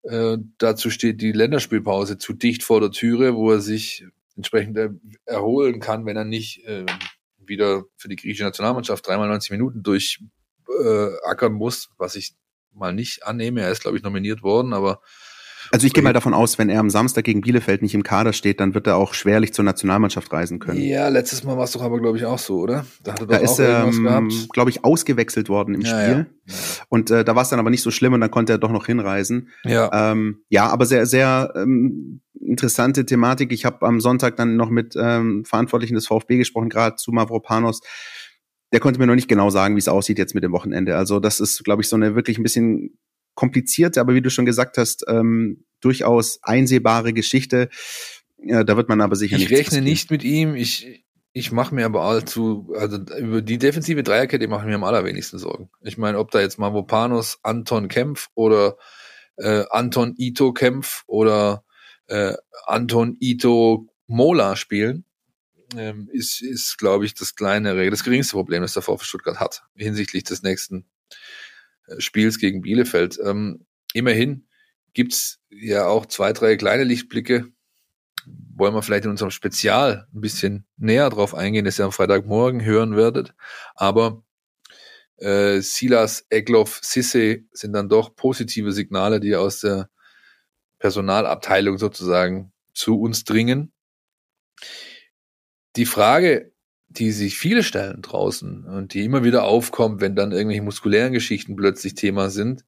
Äh, dazu steht die Länderspielpause zu dicht vor der Türe, wo er sich entsprechend erholen kann, wenn er nicht äh, wieder für die griechische Nationalmannschaft dreimal 90 Minuten durchackern äh, muss, was ich mal nicht annehme. Er ist, glaube ich, nominiert worden, aber also ich gehe mal davon aus, wenn er am Samstag gegen Bielefeld nicht im Kader steht, dann wird er auch schwerlich zur Nationalmannschaft reisen können. Ja, letztes Mal war es doch aber, glaube ich, auch so, oder? Da, hat er da ist er, ähm, glaube ich, ausgewechselt worden im ja, Spiel. Ja. Und äh, da war es dann aber nicht so schlimm und dann konnte er doch noch hinreisen. Ja, ähm, ja aber sehr, sehr ähm, interessante Thematik. Ich habe am Sonntag dann noch mit ähm, Verantwortlichen des VfB gesprochen, gerade zu Mavropanos der konnte mir noch nicht genau sagen, wie es aussieht jetzt mit dem Wochenende. Also das ist, glaube ich, so eine wirklich ein bisschen komplizierte, aber wie du schon gesagt hast, ähm, durchaus einsehbare Geschichte. Ja, da wird man aber sicher nicht. Ich rechne nicht mit ihm. Ich, ich mache mir aber allzu, also über die defensive Dreierkette mache ich mir am allerwenigsten Sorgen. Ich meine, ob da jetzt Mavopanos, Anton Kempf oder äh, Anton Ito Kempf oder äh, Anton Ito Mola spielen, ähm, ist, ist glaube ich, das kleinere, das geringste Problem, das der VfB Stuttgart hat hinsichtlich des nächsten Spiels gegen Bielefeld. Ähm, immerhin gibt's ja auch zwei, drei kleine Lichtblicke. Wollen wir vielleicht in unserem Spezial ein bisschen näher drauf eingehen, das ihr am Freitagmorgen hören werdet. Aber äh, Silas, Egloff, Sisse sind dann doch positive Signale, die aus der Personalabteilung sozusagen zu uns dringen. Die Frage, die sich viele stellen draußen und die immer wieder aufkommt, wenn dann irgendwelche muskulären Geschichten plötzlich Thema sind,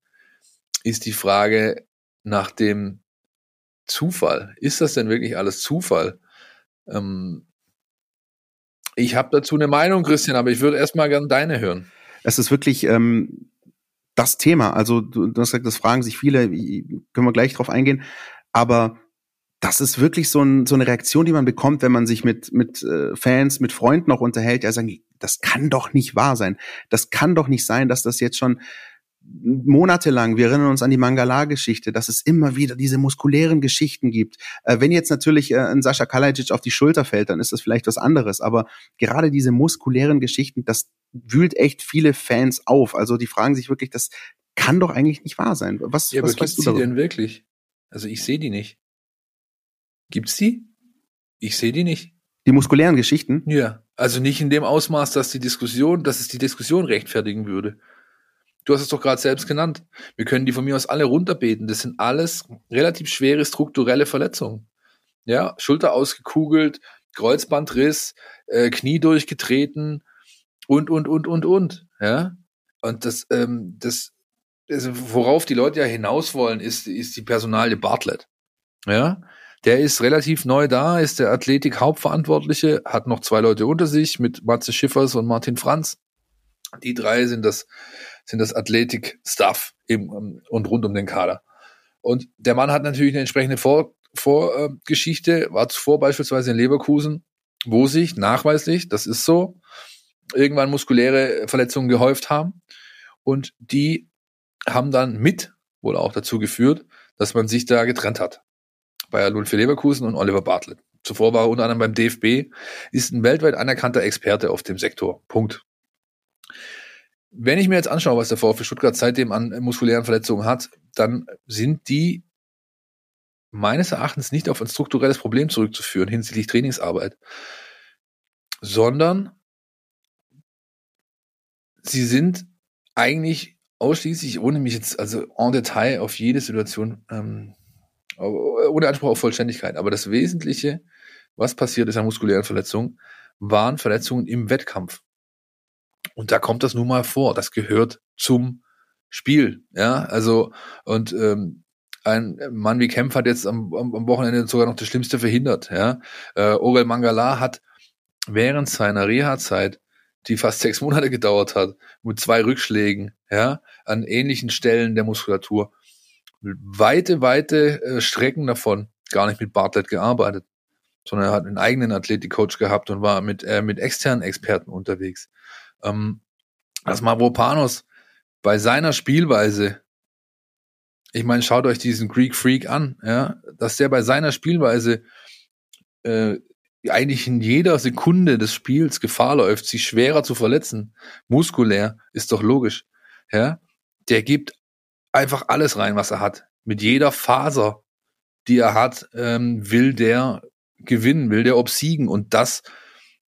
ist die Frage nach dem Zufall. Ist das denn wirklich alles Zufall? Ähm, ich habe dazu eine Meinung, Christian, aber ich würde erstmal gerne deine hören. Es ist wirklich ähm, das Thema. Also du, du hast gesagt, das fragen sich viele, können wir gleich drauf eingehen. Aber das ist wirklich so, ein, so eine Reaktion, die man bekommt, wenn man sich mit, mit äh, Fans, mit Freunden noch unterhält, die sagen, das kann doch nicht wahr sein. Das kann doch nicht sein, dass das jetzt schon monatelang, wir erinnern uns an die Mangala-Geschichte, dass es immer wieder diese muskulären Geschichten gibt. Äh, wenn jetzt natürlich äh, ein Sascha Kalajic auf die Schulter fällt, dann ist das vielleicht was anderes. Aber gerade diese muskulären Geschichten, das wühlt echt viele Fans auf. Also die fragen sich wirklich, das kann doch eigentlich nicht wahr sein. Was, ja, was aber weißt du denn wirklich? Also ich sehe die nicht. Gibt's die? Ich sehe die nicht. Die muskulären Geschichten? Ja. Also nicht in dem Ausmaß, dass die Diskussion, dass es die Diskussion rechtfertigen würde. Du hast es doch gerade selbst genannt. Wir können die von mir aus alle runterbeten. Das sind alles relativ schwere strukturelle Verletzungen. Ja, Schulter ausgekugelt, Kreuzbandriss, äh, Knie durchgetreten und, und, und, und, und. Ja. Und das, ähm, das, also worauf die Leute ja hinaus wollen, ist, ist die Personalie Bartlett. Ja. Der ist relativ neu da, ist der Athletik-Hauptverantwortliche, hat noch zwei Leute unter sich mit Matze Schiffers und Martin Franz. Die drei sind das, sind das Athletik-Staff ähm, und rund um den Kader. Und der Mann hat natürlich eine entsprechende Vor Vorgeschichte, äh, war zuvor beispielsweise in Leverkusen, wo sich nachweislich, das ist so, irgendwann muskuläre Verletzungen gehäuft haben. Und die haben dann mit wohl auch dazu geführt, dass man sich da getrennt hat. Bayer 04 Leverkusen und Oliver Bartlett. Zuvor war er unter anderem beim DFB, ist ein weltweit anerkannter Experte auf dem Sektor. Punkt. Wenn ich mir jetzt anschaue, was der VfB Stuttgart seitdem an muskulären Verletzungen hat, dann sind die meines Erachtens nicht auf ein strukturelles Problem zurückzuführen hinsichtlich Trainingsarbeit, sondern sie sind eigentlich ausschließlich, ohne mich jetzt also en Detail auf jede Situation ähm, ohne Anspruch auf Vollständigkeit. Aber das Wesentliche, was passiert ist an muskulären Verletzungen, waren Verletzungen im Wettkampf. Und da kommt das nun mal vor. Das gehört zum Spiel. Ja, also, und ähm, ein Mann wie Kempf hat jetzt am, am Wochenende sogar noch das Schlimmste verhindert. Ja, äh, Orel Mangala hat während seiner Reha-Zeit, die fast sechs Monate gedauert hat, mit zwei Rückschlägen, ja, an ähnlichen Stellen der Muskulatur, weite, weite äh, Strecken davon gar nicht mit Bartlett gearbeitet, sondern er hat einen eigenen Athletikcoach gehabt und war mit, äh, mit externen Experten unterwegs. Ähm, dass Mavropanos bei seiner Spielweise ich meine, schaut euch diesen Greek Freak an, ja, dass der bei seiner Spielweise äh, eigentlich in jeder Sekunde des Spiels Gefahr läuft, sich schwerer zu verletzen, muskulär, ist doch logisch. Ja, der gibt einfach alles rein, was er hat. Mit jeder Faser, die er hat, ähm, will der gewinnen, will der obsiegen und das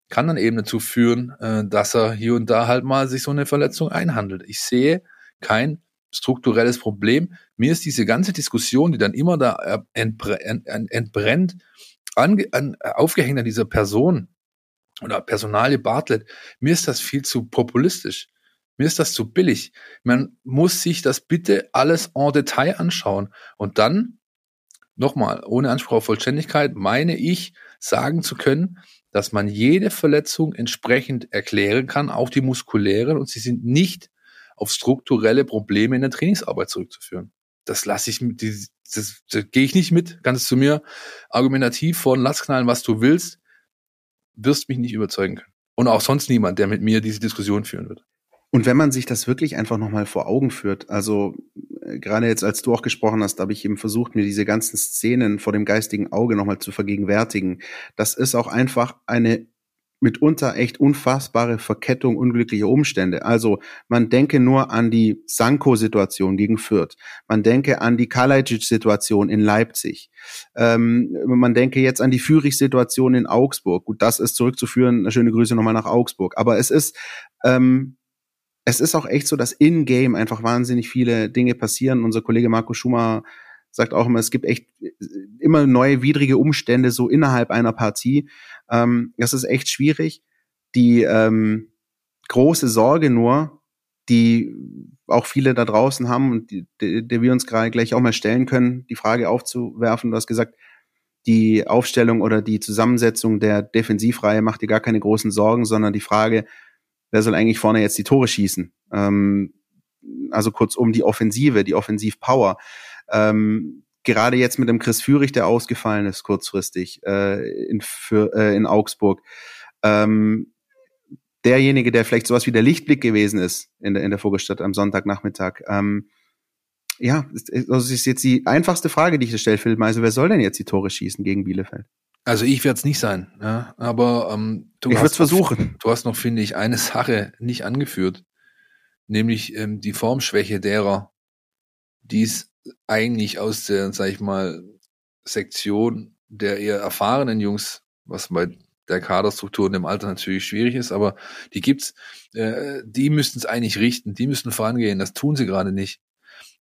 kann dann eben dazu führen, äh, dass er hier und da halt mal sich so eine Verletzung einhandelt. Ich sehe kein strukturelles Problem. Mir ist diese ganze Diskussion, die dann immer da äh, entbrennt, ange, an, aufgehängt an dieser Person oder Personalie Bartlett, mir ist das viel zu populistisch. Mir ist das zu billig. Man muss sich das bitte alles en Detail anschauen. Und dann, nochmal, ohne Anspruch auf Vollständigkeit, meine ich, sagen zu können, dass man jede Verletzung entsprechend erklären kann, auch die muskulären, und sie sind nicht auf strukturelle Probleme in der Trainingsarbeit zurückzuführen. Das lasse ich das, das, das gehe ich nicht mit. Kannst du mir argumentativ von lass knallen, was du willst, wirst mich nicht überzeugen können. Und auch sonst niemand, der mit mir diese Diskussion führen wird. Und wenn man sich das wirklich einfach nochmal vor Augen führt, also äh, gerade jetzt, als du auch gesprochen hast, habe ich eben versucht, mir diese ganzen Szenen vor dem geistigen Auge nochmal zu vergegenwärtigen. Das ist auch einfach eine mitunter echt unfassbare Verkettung unglücklicher Umstände. Also man denke nur an die Sanko-Situation gegen Fürth. Man denke an die Kalajic-Situation in Leipzig. Ähm, man denke jetzt an die Führig-Situation in Augsburg. Gut, das ist zurückzuführen. Schöne Grüße nochmal nach Augsburg. Aber es ist ähm, es ist auch echt so, dass in-game einfach wahnsinnig viele Dinge passieren. Unser Kollege Marco Schumacher sagt auch immer, es gibt echt immer neue widrige Umstände so innerhalb einer Partie. Ähm, das ist echt schwierig. Die ähm, große Sorge nur, die auch viele da draußen haben und die, die, die wir uns gerade gleich auch mal stellen können, die Frage aufzuwerfen. Du hast gesagt, die Aufstellung oder die Zusammensetzung der Defensivreihe macht dir gar keine großen Sorgen, sondern die Frage, wer soll eigentlich vorne jetzt die Tore schießen? Ähm, also kurzum die Offensive, die Offensivpower. Ähm, gerade jetzt mit dem Chris Führig, der ausgefallen ist kurzfristig äh, in, für, äh, in Augsburg. Ähm, derjenige, der vielleicht sowas wie der Lichtblick gewesen ist in der, in der Vogelstadt am Sonntagnachmittag. Ähm, ja, das ist jetzt die einfachste Frage, die ich stelle, Philipp Meisel. Wer soll denn jetzt die Tore schießen gegen Bielefeld? Also ich werde es nicht sein, ja, aber ähm, du ich hast versuchen. du hast noch, finde ich, eine (laughs) Sache nicht angeführt, nämlich ähm, die Formschwäche derer, die es eigentlich aus der, sag ich mal, Sektion der eher erfahrenen Jungs, was bei der Kaderstruktur in dem Alter natürlich schwierig ist, aber die gibt's, äh, die müssten es eigentlich richten, die müssten vorangehen, das tun sie gerade nicht,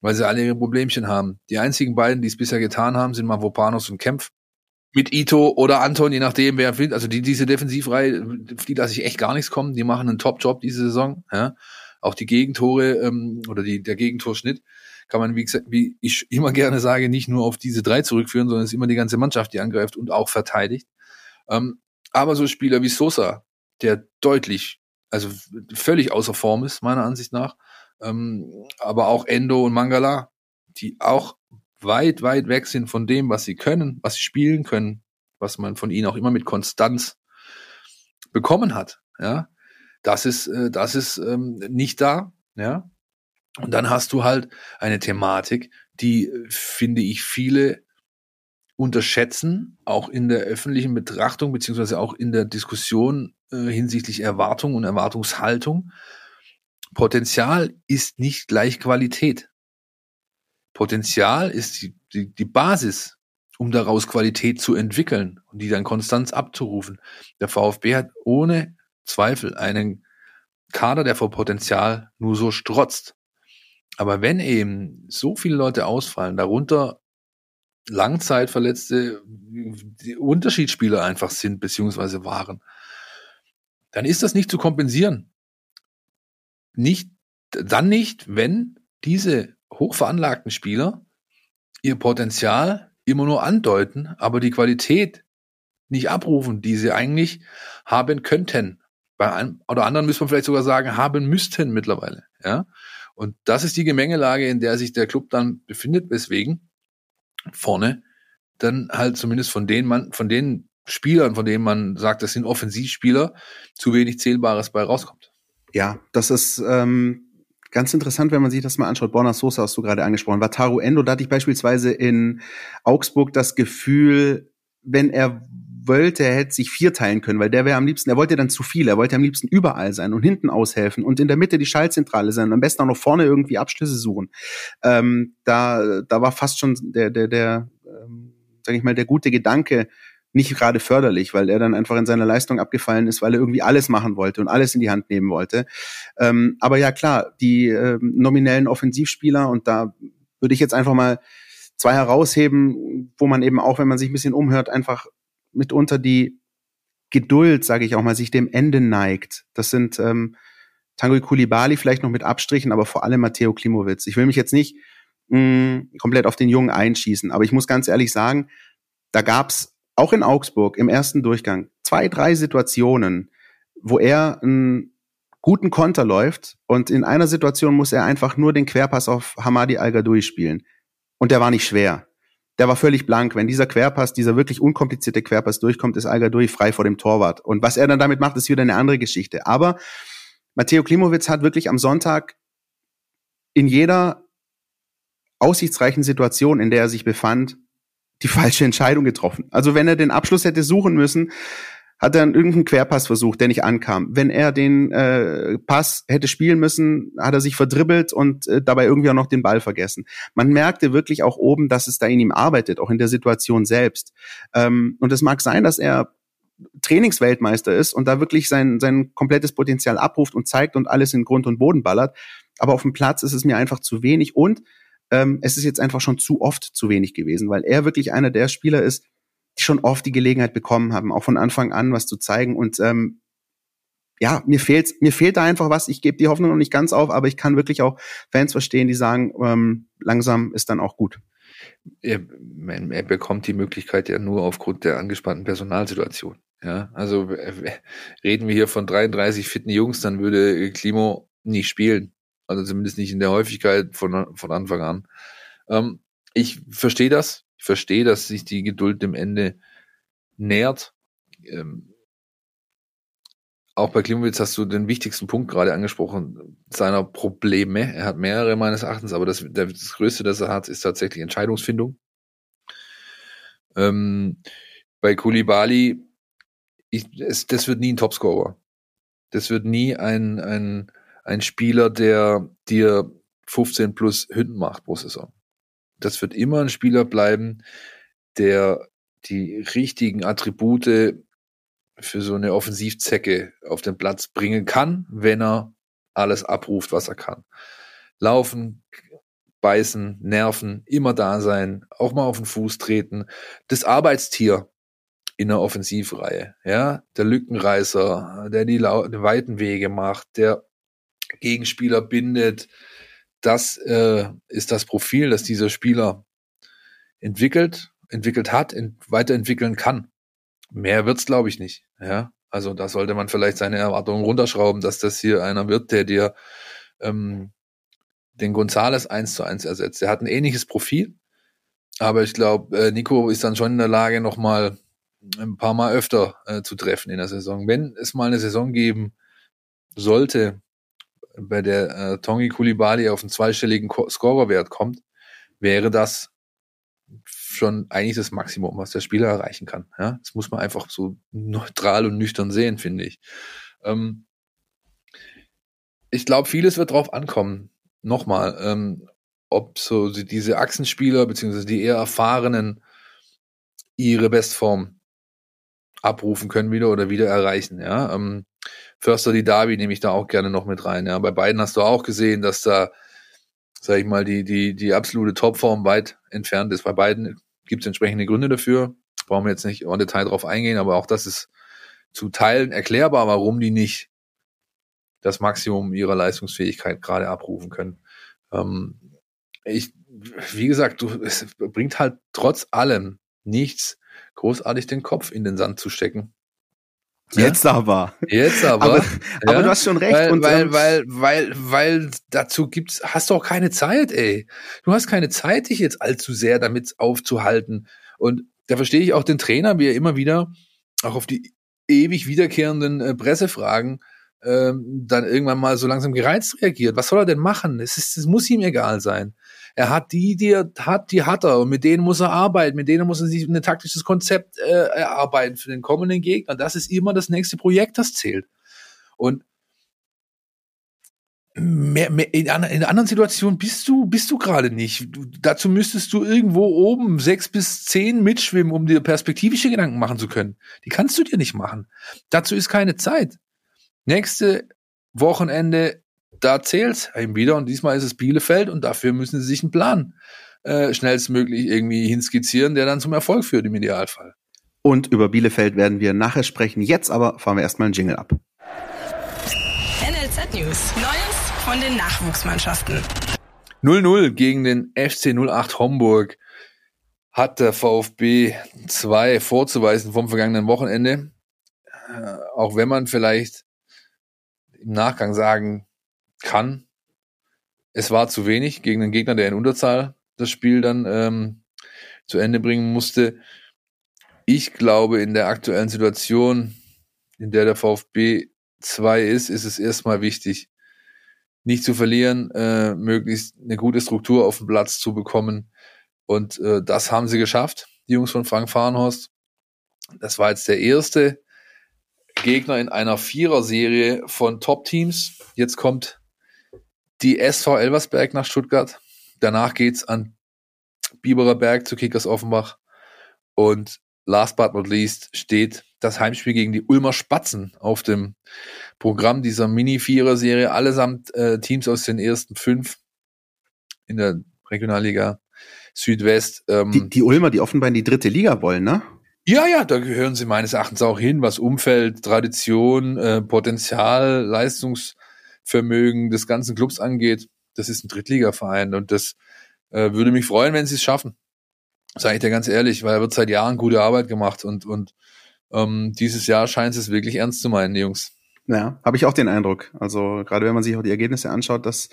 weil sie alle ihre Problemchen haben. Die einzigen beiden, die es bisher getan haben, sind Mavropanos und Kempf mit Ito oder Anton, je nachdem, wer will. Also die, diese Defensivreihe, die lasse ich echt gar nichts kommen. Die machen einen Top-Job diese Saison. Ja. Auch die Gegentore ähm, oder die, der Gegentorschnitt kann man, wie, wie ich immer gerne sage, nicht nur auf diese drei zurückführen, sondern es ist immer die ganze Mannschaft, die angreift und auch verteidigt. Ähm, aber so Spieler wie Sosa, der deutlich, also völlig außer Form ist, meiner Ansicht nach, ähm, aber auch Endo und Mangala, die auch weit, weit weg sind von dem, was sie können, was sie spielen können, was man von ihnen auch immer mit Konstanz bekommen hat. Ja, das ist, äh, das ist ähm, nicht da. Ja, und dann hast du halt eine Thematik, die finde ich viele unterschätzen, auch in der öffentlichen Betrachtung beziehungsweise auch in der Diskussion äh, hinsichtlich Erwartung und Erwartungshaltung. Potenzial ist nicht gleich Qualität. Potenzial ist die, die, die Basis, um daraus Qualität zu entwickeln und die dann konstant abzurufen. Der VfB hat ohne Zweifel einen Kader, der vor Potenzial nur so strotzt. Aber wenn eben so viele Leute ausfallen, darunter Langzeitverletzte, die Unterschiedsspieler einfach sind, beziehungsweise waren, dann ist das nicht zu kompensieren. Nicht, dann nicht, wenn diese hochveranlagten Spieler ihr Potenzial immer nur andeuten, aber die Qualität nicht abrufen, die sie eigentlich haben könnten. Bei einem oder anderen müsste man vielleicht sogar sagen, haben müssten mittlerweile. Ja? Und das ist die Gemengelage, in der sich der Club dann befindet, weswegen vorne dann halt zumindest von denen man, von den Spielern, von denen man sagt, das sind Offensivspieler, zu wenig Zählbares bei rauskommt. Ja, das ist ähm, ganz interessant, wenn man sich das mal anschaut. Borna Sosa hast du gerade angesprochen. Wataru Endo, da hatte ich beispielsweise in Augsburg das Gefühl, wenn er wollte, er hätte sich vierteilen können, weil der wäre am liebsten, er wollte dann zu viel, er wollte am liebsten überall sein und hinten aushelfen und in der Mitte die Schaltzentrale sein und am besten auch noch vorne irgendwie Abschlüsse suchen. Ähm, da, da war fast schon der, der, der, ähm, sag ich mal, der gute Gedanke, nicht gerade förderlich, weil er dann einfach in seiner Leistung abgefallen ist, weil er irgendwie alles machen wollte und alles in die Hand nehmen wollte. Ähm, aber ja klar, die äh, nominellen Offensivspieler und da würde ich jetzt einfach mal zwei herausheben, wo man eben auch, wenn man sich ein bisschen umhört, einfach mitunter die Geduld, sage ich auch mal, sich dem Ende neigt. Das sind ähm, Tanguy Kulibali vielleicht noch mit Abstrichen, aber vor allem Matteo Klimowitz. Ich will mich jetzt nicht mh, mm, komplett auf den Jungen einschießen, aber ich muss ganz ehrlich sagen, da gab's auch in Augsburg im ersten Durchgang zwei, drei Situationen, wo er einen guten Konter läuft und in einer Situation muss er einfach nur den Querpass auf Hamadi Al-Gadoui spielen. Und der war nicht schwer. Der war völlig blank. Wenn dieser Querpass, dieser wirklich unkomplizierte Querpass durchkommt, ist Al-Gadoui frei vor dem Torwart. Und was er dann damit macht, ist wieder eine andere Geschichte. Aber Matteo Klimowitz hat wirklich am Sonntag in jeder aussichtsreichen Situation, in der er sich befand, die falsche Entscheidung getroffen. Also wenn er den Abschluss hätte suchen müssen, hat er irgendeinen Querpass versucht, der nicht ankam. Wenn er den äh, Pass hätte spielen müssen, hat er sich verdribbelt und äh, dabei irgendwie auch noch den Ball vergessen. Man merkte wirklich auch oben, dass es da in ihm arbeitet, auch in der Situation selbst. Ähm, und es mag sein, dass er Trainingsweltmeister ist und da wirklich sein, sein komplettes Potenzial abruft und zeigt und alles in Grund und Boden ballert. Aber auf dem Platz ist es mir einfach zu wenig und ähm, es ist jetzt einfach schon zu oft zu wenig gewesen, weil er wirklich einer der Spieler ist, die schon oft die Gelegenheit bekommen haben, auch von Anfang an was zu zeigen. Und ähm, ja, mir fehlt mir fehlt da einfach was. Ich gebe die Hoffnung noch nicht ganz auf, aber ich kann wirklich auch Fans verstehen, die sagen, ähm, langsam ist dann auch gut. Er, er bekommt die Möglichkeit ja nur aufgrund der angespannten Personalsituation. Ja, also reden wir hier von 33 fitten Jungs, dann würde Klimo nicht spielen. Also zumindest nicht in der Häufigkeit von, von Anfang an. Ähm, ich verstehe das. Ich verstehe, dass sich die Geduld dem Ende nähert. Ähm, auch bei Klimowitz hast du den wichtigsten Punkt gerade angesprochen, seiner Probleme. Er hat mehrere meines Erachtens, aber das, das Größte, das er hat, ist tatsächlich Entscheidungsfindung. Ähm, bei Kulibali, ich, es, das wird nie ein Topscorer. Das wird nie ein, ein ein Spieler, der dir 15 plus Hünden macht pro Saison. Das wird immer ein Spieler bleiben, der die richtigen Attribute für so eine Offensivzecke auf den Platz bringen kann, wenn er alles abruft, was er kann. Laufen, beißen, nerven, immer da sein, auch mal auf den Fuß treten. Das Arbeitstier in der Offensivreihe, ja, der Lückenreißer, der die, die weiten Wege macht, der Gegenspieler bindet. Das äh, ist das Profil, das dieser Spieler entwickelt, entwickelt hat, ent weiterentwickeln kann. Mehr wird's, glaube ich, nicht. Ja, also da sollte man vielleicht seine Erwartungen runterschrauben, dass das hier einer wird, der dir ähm, den Gonzales eins zu eins ersetzt. Er hat ein ähnliches Profil, aber ich glaube, äh, Nico ist dann schon in der Lage, noch mal ein paar Mal öfter äh, zu treffen in der Saison. Wenn es mal eine Saison geben sollte, bei der äh, Tongi Kulibali auf einen zweistelligen Scorerwert kommt, wäre das schon eigentlich das Maximum, was der Spieler erreichen kann. Ja? Das muss man einfach so neutral und nüchtern sehen, finde ich. Ähm, ich glaube, vieles wird drauf ankommen. Nochmal, ähm, ob so diese Achsenspieler beziehungsweise die eher erfahrenen ihre Bestform abrufen können wieder oder wieder erreichen. Ja, ähm, Förster die Derby nehme ich da auch gerne noch mit rein. Ja, bei beiden hast du auch gesehen, dass da, sag ich mal, die, die, die absolute Topform weit entfernt ist. Bei beiden gibt es entsprechende Gründe dafür. Brauchen wir jetzt nicht im Detail drauf eingehen, aber auch das ist zu Teilen erklärbar, warum die nicht das Maximum ihrer Leistungsfähigkeit gerade abrufen können. Ähm, ich, wie gesagt, du, es bringt halt trotz allem nichts, großartig den Kopf in den Sand zu stecken Jetzt aber. Jetzt aber. aber, aber du hast schon recht. Weil, und, weil, ähm, weil, weil, weil dazu gibt's, hast du auch keine Zeit, ey. Du hast keine Zeit, dich jetzt allzu sehr damit aufzuhalten. Und da verstehe ich auch den Trainer, wie er immer wieder auch auf die ewig wiederkehrenden äh, Pressefragen ähm, dann irgendwann mal so langsam gereizt reagiert. Was soll er denn machen? Es, ist, es muss ihm egal sein. Er hat die, die er hat, die hat er und mit denen muss er arbeiten, mit denen muss er sich ein taktisches Konzept äh, erarbeiten für den kommenden Gegner. Das ist immer das nächste Projekt, das zählt. Und mehr, mehr, in, in anderen Situation bist du, bist du gerade nicht. Du, dazu müsstest du irgendwo oben sechs bis zehn mitschwimmen, um dir perspektivische Gedanken machen zu können. Die kannst du dir nicht machen. Dazu ist keine Zeit. Nächste Wochenende, da zählt's eben wieder und diesmal ist es Bielefeld und dafür müssen sie sich einen Plan äh, schnellstmöglich irgendwie hinskizzieren, der dann zum Erfolg führt im Idealfall. Und über Bielefeld werden wir nachher sprechen. Jetzt aber fahren wir erstmal einen Jingle ab. NLZ News. Neues von den Nachwuchsmannschaften. 0-0 gegen den FC 08 Homburg hat der VfB 2 vorzuweisen vom vergangenen Wochenende. Äh, auch wenn man vielleicht im Nachgang sagen kann, es war zu wenig gegen einen Gegner, der in Unterzahl das Spiel dann ähm, zu Ende bringen musste. Ich glaube, in der aktuellen Situation, in der der VfB 2 ist, ist es erstmal wichtig, nicht zu verlieren, äh, möglichst eine gute Struktur auf dem Platz zu bekommen. Und äh, das haben sie geschafft, die Jungs von Frank Fahrenhorst. Das war jetzt der erste Gegner in einer Vierer-Serie von Top-Teams. Jetzt kommt die SV Elversberg nach Stuttgart. Danach geht's an Biberer Berg zu Kickers Offenbach. Und last but not least steht das Heimspiel gegen die Ulmer Spatzen auf dem Programm dieser Mini-Vierer-Serie. Allesamt äh, Teams aus den ersten fünf in der Regionalliga Südwest. Ähm, die, die Ulmer, die offenbar in die dritte Liga wollen, ne? Ja, ja, da gehören sie meines Erachtens auch hin, was Umfeld, Tradition, äh, Potenzial, Leistungsvermögen des ganzen Clubs angeht. Das ist ein Drittligaverein und das äh, würde mich freuen, wenn sie es schaffen. Sage ich dir ganz ehrlich, weil er wird seit Jahren gute Arbeit gemacht und, und ähm, dieses Jahr scheint es wirklich ernst zu meinen, die Jungs. Ja, habe ich auch den Eindruck. Also gerade wenn man sich auch die Ergebnisse anschaut, das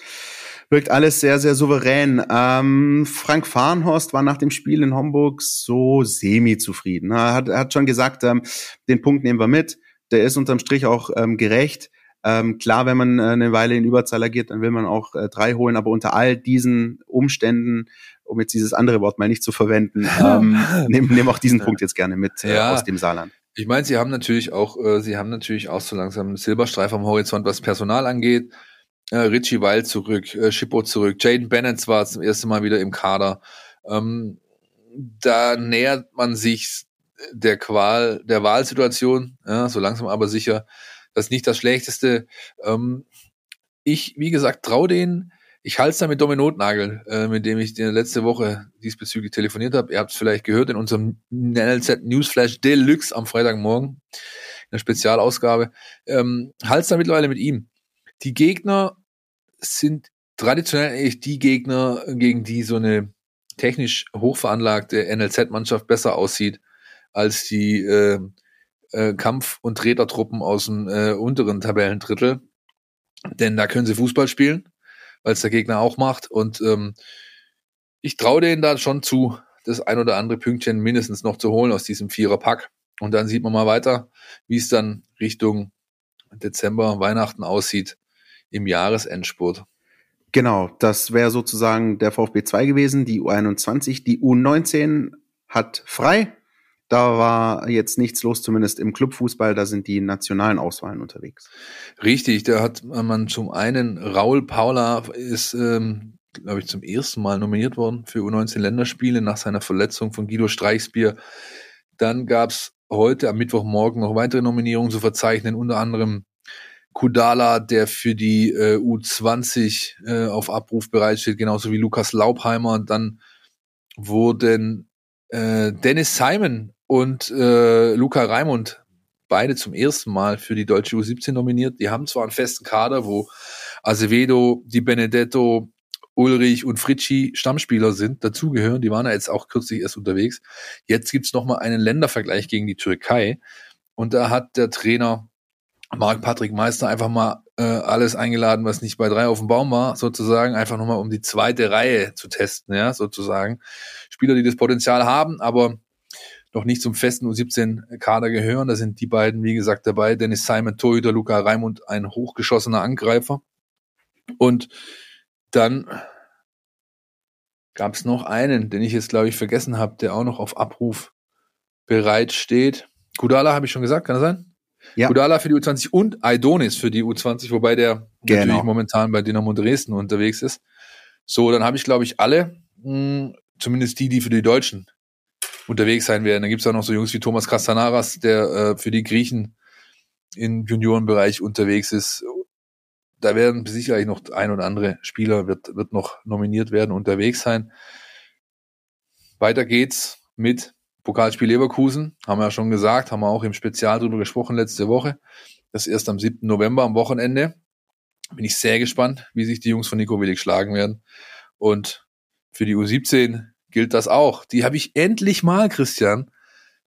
wirkt alles sehr, sehr souverän. Ähm, Frank Farnhorst war nach dem Spiel in Homburg so semi-zufrieden. Er hat, er hat schon gesagt, ähm, den Punkt nehmen wir mit. Der ist unterm Strich auch ähm, gerecht. Ähm, klar, wenn man äh, eine Weile in Überzahl agiert, dann will man auch äh, drei holen, aber unter all diesen Umständen, um jetzt dieses andere Wort mal nicht zu verwenden, (laughs) ähm, nehmen nehm auch diesen Punkt jetzt gerne mit äh, ja. aus dem Saarland. Ich meine, sie haben natürlich auch, äh, sie haben natürlich auch so langsam einen Silberstreif am Horizont, was Personal angeht. Äh, Richie Weil zurück, äh, Schippo zurück, Jaden Bennett war zum ersten Mal wieder im Kader. Ähm, da nähert man sich der Qual, der Wahlsituation, ja, so langsam aber sicher. Das ist nicht das Schlechteste. Ähm, ich, wie gesagt, traue denen. Ich halte es da mit Domi Notnagel, äh, mit dem ich die letzte Woche diesbezüglich telefoniert habe. Ihr habt es vielleicht gehört in unserem NLZ Newsflash Deluxe am Freitagmorgen, in der Spezialausgabe. Ähm, halte es da mittlerweile mit ihm. Die Gegner sind traditionell eigentlich die Gegner, gegen die so eine technisch hochveranlagte NLZ-Mannschaft besser aussieht als die äh, äh, Kampf- und Tretertruppen aus dem äh, unteren Tabellendrittel. Denn da können sie Fußball spielen, weil es der Gegner auch macht. Und ähm, ich traue denen da schon zu, das ein oder andere Pünktchen mindestens noch zu holen aus diesem Vierer-Pack. Und dann sieht man mal weiter, wie es dann Richtung Dezember, Weihnachten aussieht im Jahresendspurt. Genau, das wäre sozusagen der VfB 2 gewesen, die U21. Die U19 hat frei. Da war jetzt nichts los, zumindest im Clubfußball. Da sind die nationalen Auswahlen unterwegs. Richtig, da hat man zum einen Raul Paula ist, ähm, glaube ich, zum ersten Mal nominiert worden für U19 Länderspiele nach seiner Verletzung von Guido Streichsbier. Dann gab's heute am Mittwochmorgen noch weitere Nominierungen zu verzeichnen, unter anderem Kudala, der für die äh, U20 äh, auf Abruf bereitsteht, genauso wie Lukas Laubheimer. Dann wurden äh, Dennis Simon und äh, Luca Raimund beide zum ersten Mal für die deutsche U17 nominiert. Die haben zwar einen festen Kader, wo Acevedo, Di Benedetto, Ulrich und Fritschi Stammspieler sind, dazugehören. Die waren ja jetzt auch kürzlich erst unterwegs. Jetzt gibt's noch mal einen Ländervergleich gegen die Türkei. Und da hat der Trainer Marc-Patrick Meister einfach mal äh, alles eingeladen, was nicht bei drei auf dem Baum war, sozusagen, einfach nochmal um die zweite Reihe zu testen, ja, sozusagen. Spieler, die das Potenzial haben, aber noch nicht zum festen U17-Kader gehören. Da sind die beiden, wie gesagt, dabei. Dennis Simon, Torhüter, Luca Raimund, ein hochgeschossener Angreifer. Und dann gab es noch einen, den ich jetzt, glaube ich, vergessen habe, der auch noch auf Abruf bereit steht. Kudala habe ich schon gesagt, kann das sein? Ja. Kudala für die U20 und Aidonis für die U20, wobei der genau. natürlich momentan bei Dynamo Dresden unterwegs ist. So, dann habe ich, glaube ich, alle, mh, hm, zumindest die, die für die Deutschen unterwegs sein werden. Dann gibt es auch noch so Jungs wie Thomas Castanaras, der äh, für die Griechen im Juniorenbereich unterwegs ist. Da werden sicherlich noch ein oder andere Spieler wird, wird noch nominiert werden, unterwegs sein. Weiter geht's mit Pokalspiel Leverkusen, haben wir ja schon gesagt, haben wir auch im Spezial drüber gesprochen letzte Woche. Das erst am 7. November am Wochenende. Bin ich sehr gespannt, wie sich die Jungs von Nico Willig schlagen werden. Und für die U17 gilt das auch. Die habe ich endlich mal, Christian,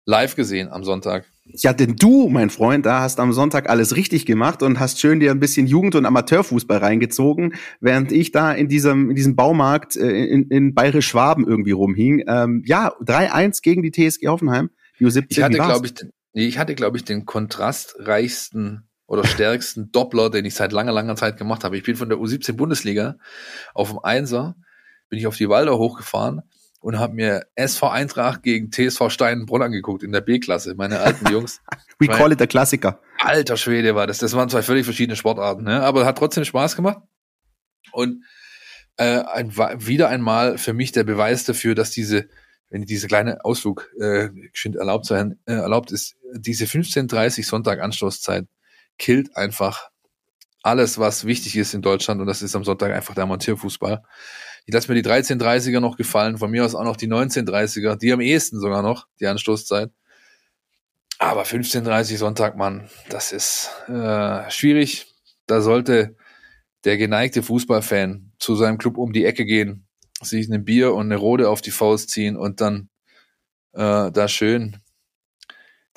live gesehen am Sonntag. Ja, denn du, mein Freund, da hast am Sonntag alles richtig gemacht und hast schön dir ein bisschen Jugend- und Amateurfußball reingezogen, während ich da in diesem, in diesem Baumarkt äh, in, in Bayerisch-Schwaben irgendwie rumhing. Ähm, ja, 3-1 gegen die TSG Hoffenheim. Die U17, ich hatte, glaube ich, den, ich hatte, glaube ich, den kontrastreichsten oder stärksten Doppler, den ich seit langer, langer Zeit gemacht habe. Ich bin von der U17 Bundesliga auf dem Einser, bin ich auf die Walder hochgefahren und habe mir SV Eintracht gegen TSV Steinbrunn angeguckt in der B-Klasse, meine alten (laughs) Jungs. We call it a Klassiker. Alter Schwede war das. Das waren zwei völlig verschiedene Sportarten, ne? aber hat trotzdem Spaß gemacht. Und äh, ein, wieder einmal für mich der Beweis dafür, dass diese, wenn diese kleine Ausflug äh, erlaubt, sein, äh, erlaubt ist, diese 15.30 Sonntag Anstoßzeit killt einfach alles, was wichtig ist in Deutschland und das ist am Sonntag einfach der Amateurfußball. Ich lasse mir die 1330er noch gefallen, von mir aus auch noch die 1930er, die am ehesten sogar noch, die Anstoßzeit. Aber 15.30 Sonntag, Mann, das ist äh, schwierig. Da sollte der geneigte Fußballfan zu seinem Club um die Ecke gehen, sich ein Bier und eine Rode auf die Faust ziehen und dann äh, da schön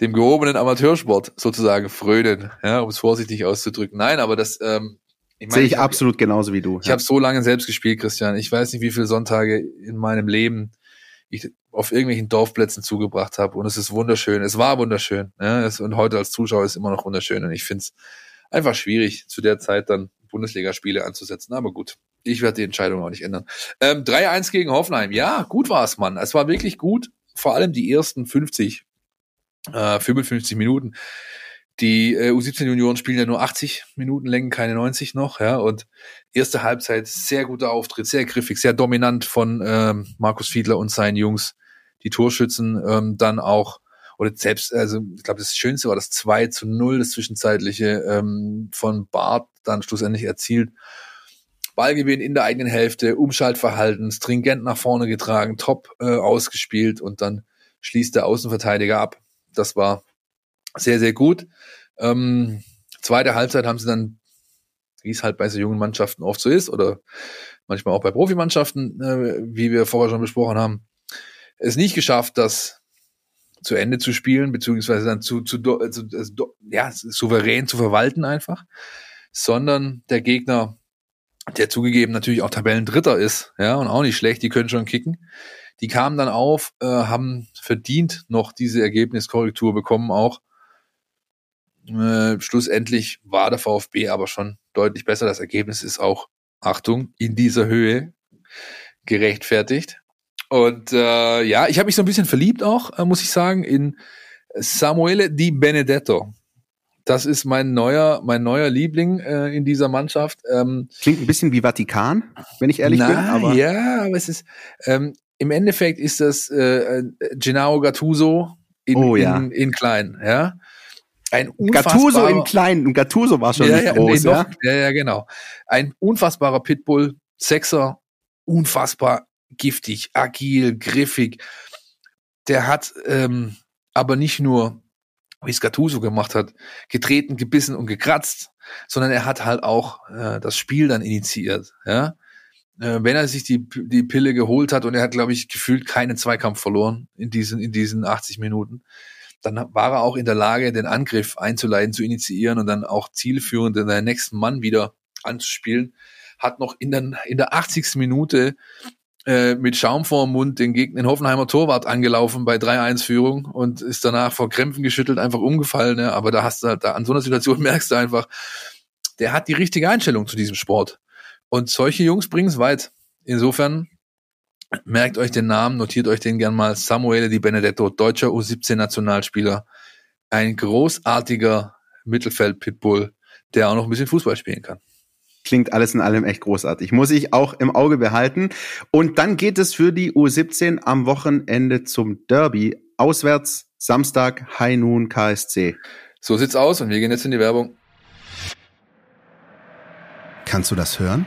dem gehobenen Amateursport sozusagen frönen, ja, um es vorsichtig auszudrücken. Nein, aber das ähm, ich mein, Sehe ich, ich absolut genauso wie du. Ich ja. habe so lange selbst gespielt, Christian. Ich weiß nicht, wie viele Sonntage in meinem Leben ich auf irgendwelchen Dorfplätzen zugebracht habe. Und es ist wunderschön. Es war wunderschön. Ja, es, und heute als Zuschauer ist es immer noch wunderschön. Und ich finde es einfach schwierig, zu der Zeit dann Bundesligaspiele anzusetzen. Aber gut, ich werde die Entscheidung auch nicht ändern. Ähm, 3-1 gegen Hoffenheim. Ja, gut war es, Mann. Es war wirklich gut. Vor allem die ersten 50, äh, 55 Minuten. Die äh, U17-Junioren spielen ja nur 80 Minuten Längen, keine 90 noch, ja. Und erste Halbzeit sehr guter Auftritt, sehr griffig, sehr dominant von ähm, Markus Fiedler und seinen Jungs. Die Torschützen ähm, dann auch, oder selbst, also ich glaube, das Schönste war das 2 zu 0, das zwischenzeitliche ähm, von Barth dann schlussendlich erzielt. Ballgewinn in der eigenen Hälfte, Umschaltverhalten, stringent nach vorne getragen, top äh, ausgespielt und dann schließt der Außenverteidiger ab. Das war sehr, sehr gut. Ähm, zweite Halbzeit haben sie dann, wie es halt bei so jungen Mannschaften oft so ist, oder manchmal auch bei Profimannschaften, äh, wie wir vorher schon besprochen haben, es nicht geschafft, das zu Ende zu spielen, beziehungsweise dann zu, zu, zu also, ja, souverän zu verwalten einfach, sondern der Gegner, der zugegeben natürlich auch Tabellendritter ist, ja, und auch nicht schlecht, die können schon kicken, die kamen dann auf, äh, haben verdient noch diese Ergebniskorrektur bekommen auch äh, schlussendlich war der VfB aber schon deutlich besser. Das Ergebnis ist auch, Achtung, in dieser Höhe gerechtfertigt. Und äh, ja, ich habe mich so ein bisschen verliebt auch, äh, muss ich sagen, in Samuele Di Benedetto. Das ist mein neuer, mein neuer Liebling äh, in dieser Mannschaft. Ähm, Klingt ein bisschen wie Vatikan, wenn ich ehrlich na, bin. Aber ja, aber es ist ähm, im Endeffekt ist das äh, äh Gennaro Gattuso in, oh, ja. in, in klein, ja ein Gattuso in klein und Gattuso war schon ja, nicht ja, groß, ja? ja, ja, genau. Ein unfassbarer Pitbull, Sechser, unfassbar giftig, agil, griffig. Der hat ähm, aber nicht nur, wie es Gattuso gemacht hat, getreten, gebissen und gekratzt, sondern er hat halt auch äh, das Spiel dann initiiert, ja. Äh, wenn er sich die, die Pille geholt hat und er hat, glaube ich, gefühlt keinen Zweikampf verloren in diesen, in diesen 80 Minuten dann war er auch in der Lage, den Angriff einzuleiten, zu initiieren und dann auch zielführend in den nächsten Mann wieder anzuspielen. Hat noch in der, in der 80. Minute äh, mit Schaum vor dem Mund den Gegner, den Hoffenheimer Torwart angelaufen bei 3-1-Führung und ist danach vor Krämpfen geschüttelt, einfach umgefallen. Ne? Aber da hast du, da an so einer Situation (laughs) merkst du einfach, der hat die richtige Einstellung zu diesem Sport. Und solche Jungs bringen es weit. Insofern merkt euch den Namen, notiert euch den gern mal. Samuele Di Benedetto, deutscher U17-Nationalspieler. Ein großartiger Mittelfeld-Pitbull, der auch noch ein bisschen Fußball spielen kann. Klingt alles in allem echt großartig. Muss ich auch im Auge behalten. Und dann geht es für die U17 am Wochenende zum Derby. Auswärts Samstag High Noon KSC. So sieht's aus und wir gehen jetzt in die Werbung. Kannst du das hören?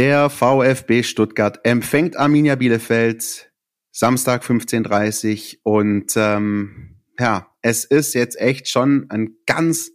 Der VfB Stuttgart empfängt Arminia Bielefeld Samstag 15.30 und ähm, ja, es ist jetzt echt schon ein ganz,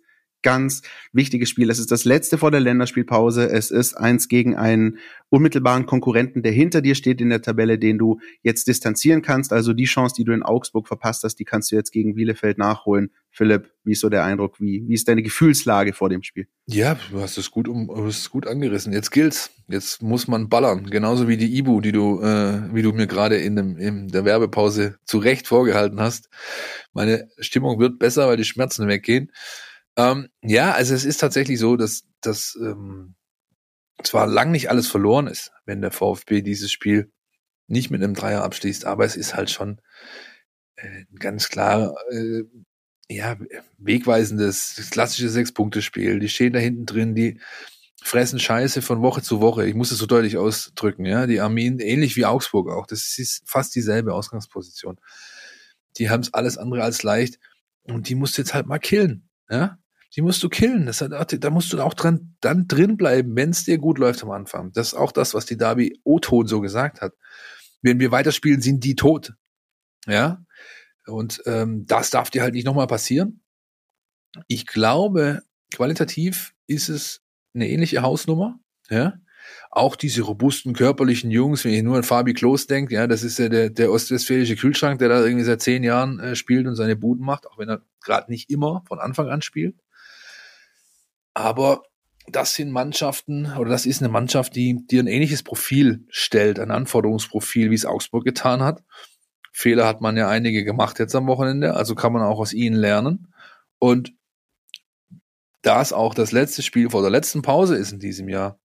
ganz wichtiges Spiel. Es ist das letzte vor der Länderspielpause. Es ist eins gegen einen unmittelbaren Konkurrenten, der hinter dir steht in der Tabelle, den du jetzt distanzieren kannst. Also die Chance, die du in Augsburg verpasst hast, die kannst du jetzt gegen Bielefeld nachholen. Philipp, wie ist so der Eindruck? Wie, wie ist deine Gefühlslage vor dem Spiel? Ja, du hast es gut um, hast es gut angerissen. Jetzt gilt's. Jetzt muss man ballern. Genauso wie die Ibu, die du, äh, wie du mir gerade in, dem, in der Werbepause zu Recht vorgehalten hast. Meine Stimmung wird besser, weil die Schmerzen weggehen. Ähm, ja, also es ist tatsächlich so, dass, dass ähm, zwar lang nicht alles verloren ist, wenn der VfB dieses Spiel nicht mit einem Dreier abschließt, aber es ist halt schon äh, ganz klar äh, ja, wegweisendes, klassisches Sechs-Punkte-Spiel. Die stehen da hinten drin, die fressen Scheiße von Woche zu Woche. Ich muss es so deutlich ausdrücken, ja. Die Armeen, ähnlich wie Augsburg auch. Das ist fast dieselbe Ausgangsposition. Die haben es alles andere als leicht. Und die musst du jetzt halt mal killen, ja. Die musst du killen. Das hat, da musst du auch dran, dann drin bleiben, wenn es dir gut läuft am Anfang. Das ist auch das, was die Darby O-Ton so gesagt hat. Wenn wir weiterspielen, sind die tot. Ja. Und ähm, das darf dir halt nicht nochmal passieren. Ich glaube, qualitativ ist es eine ähnliche Hausnummer. Ja? Auch diese robusten körperlichen Jungs, wenn ich nur an Fabi Klos denke, ja, das ist ja der, der ostwestfälische Kühlschrank, der da irgendwie seit zehn Jahren äh, spielt und seine Buden macht, auch wenn er gerade nicht immer von Anfang an spielt. Aber das sind Mannschaften, oder das ist eine Mannschaft, die dir ein ähnliches Profil stellt, ein Anforderungsprofil, wie es Augsburg getan hat. Fehler hat man ja einige gemacht jetzt am Wochenende, also kann man auch aus ihnen lernen. Und da es auch das letzte Spiel vor der letzten Pause ist in diesem Jahr,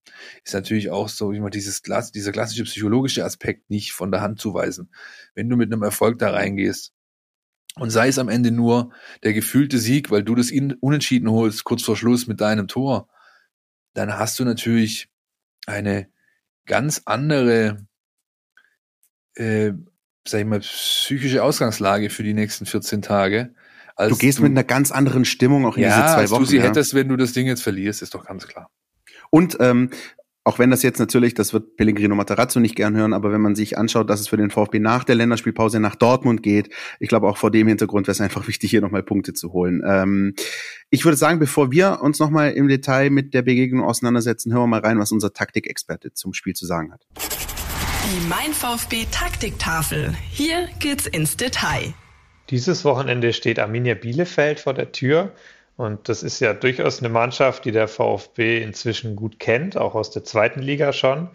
ist natürlich auch so, wie man dieses dieser klassische psychologische Aspekt nicht von der Hand zu weisen. Wenn du mit einem Erfolg da reingehst und sei es am Ende nur der gefühlte Sieg, weil du das Unentschieden holst, kurz vor Schluss mit deinem Tor, dann hast du natürlich eine ganz andere äh, sag ich mal, psychische Ausgangslage für die nächsten 14 Tage. du gehst du, mit einer ganz anderen Stimmung auch in ja, diese zwei als Wochen. du sie ja. hättest, wenn du das Ding jetzt verlierst, ist doch ganz klar. Und ähm, auch wenn das jetzt natürlich, das wird Pellegrino Matarazzo nicht gern hören, aber wenn man sich anschaut, dass es für den VfB nach der Länderspielpause nach Dortmund geht, ich glaube auch vor dem Hintergrund wäre es einfach wichtig, hier nochmal Punkte zu holen. Ähm, ich würde sagen, bevor wir uns nochmal im Detail mit der Begegnung auseinandersetzen, hören wir mal rein, was unser Taktikexperte zum Spiel zu sagen hat. Die Mein VfB Taktiktafel. Hier geht's ins Detail. Dieses Wochenende steht Arminia Bielefeld vor der Tür. Und das ist ja durchaus eine Mannschaft, die der VfB inzwischen gut kennt, auch aus der zweiten Liga schon.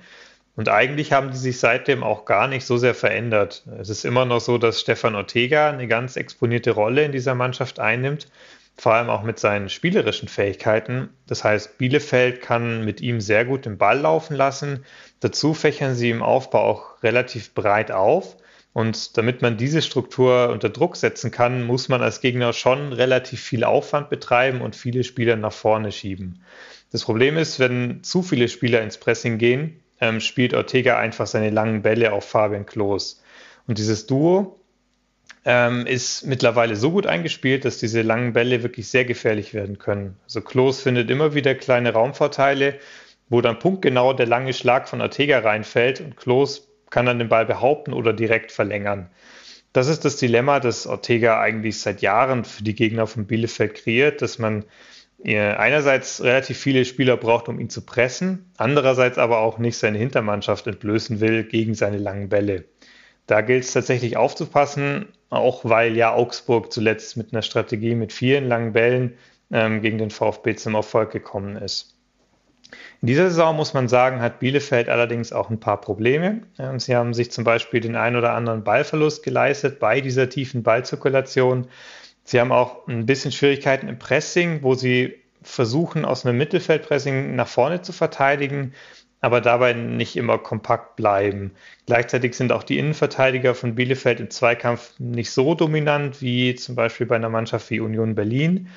Und eigentlich haben die sich seitdem auch gar nicht so sehr verändert. Es ist immer noch so, dass Stefan Ortega eine ganz exponierte Rolle in dieser Mannschaft einnimmt vor allem auch mit seinen spielerischen Fähigkeiten. Das heißt, Bielefeld kann mit ihm sehr gut den Ball laufen lassen. Dazu fächern sie im Aufbau auch relativ breit auf. Und damit man diese Struktur unter Druck setzen kann, muss man als Gegner schon relativ viel Aufwand betreiben und viele Spieler nach vorne schieben. Das Problem ist, wenn zu viele Spieler ins Pressing gehen, ähm, spielt Ortega einfach seine langen Bälle auf Fabian Klos. Und dieses Duo ähm, ist mittlerweile so gut eingespielt, dass diese langen Bälle wirklich sehr gefährlich werden können. Also Klos findet immer wieder kleine Raumvorteile wo dann punktgenau der lange Schlag von Ortega reinfällt und Klos kann dann den Ball behaupten oder direkt verlängern. Das ist das Dilemma, das Ortega eigentlich seit Jahren für die Gegner von Bielefeld kreiert, dass man einerseits relativ viele Spieler braucht, um ihn zu pressen, andererseits aber auch nicht seine Hintermannschaft entblößen will gegen seine langen Bälle. Da gilt es tatsächlich aufzupassen, auch weil ja Augsburg zuletzt mit einer Strategie mit vielen langen Bällen ähm, gegen den VfB zum Erfolg gekommen ist. In dieser Saison muss man sagen, hat Bielefeld allerdings auch ein paar Probleme. Sie haben sich zum Beispiel den ein oder anderen Ballverlust geleistet bei dieser tiefen Ballzirkulation. Sie haben auch ein bisschen Schwierigkeiten im Pressing, wo sie versuchen, aus einem Mittelfeldpressing nach vorne zu verteidigen, aber dabei nicht immer kompakt bleiben. Gleichzeitig sind auch die Innenverteidiger von Bielefeld im Zweikampf nicht so dominant wie zum Beispiel bei einer Mannschaft wie Union Berlin.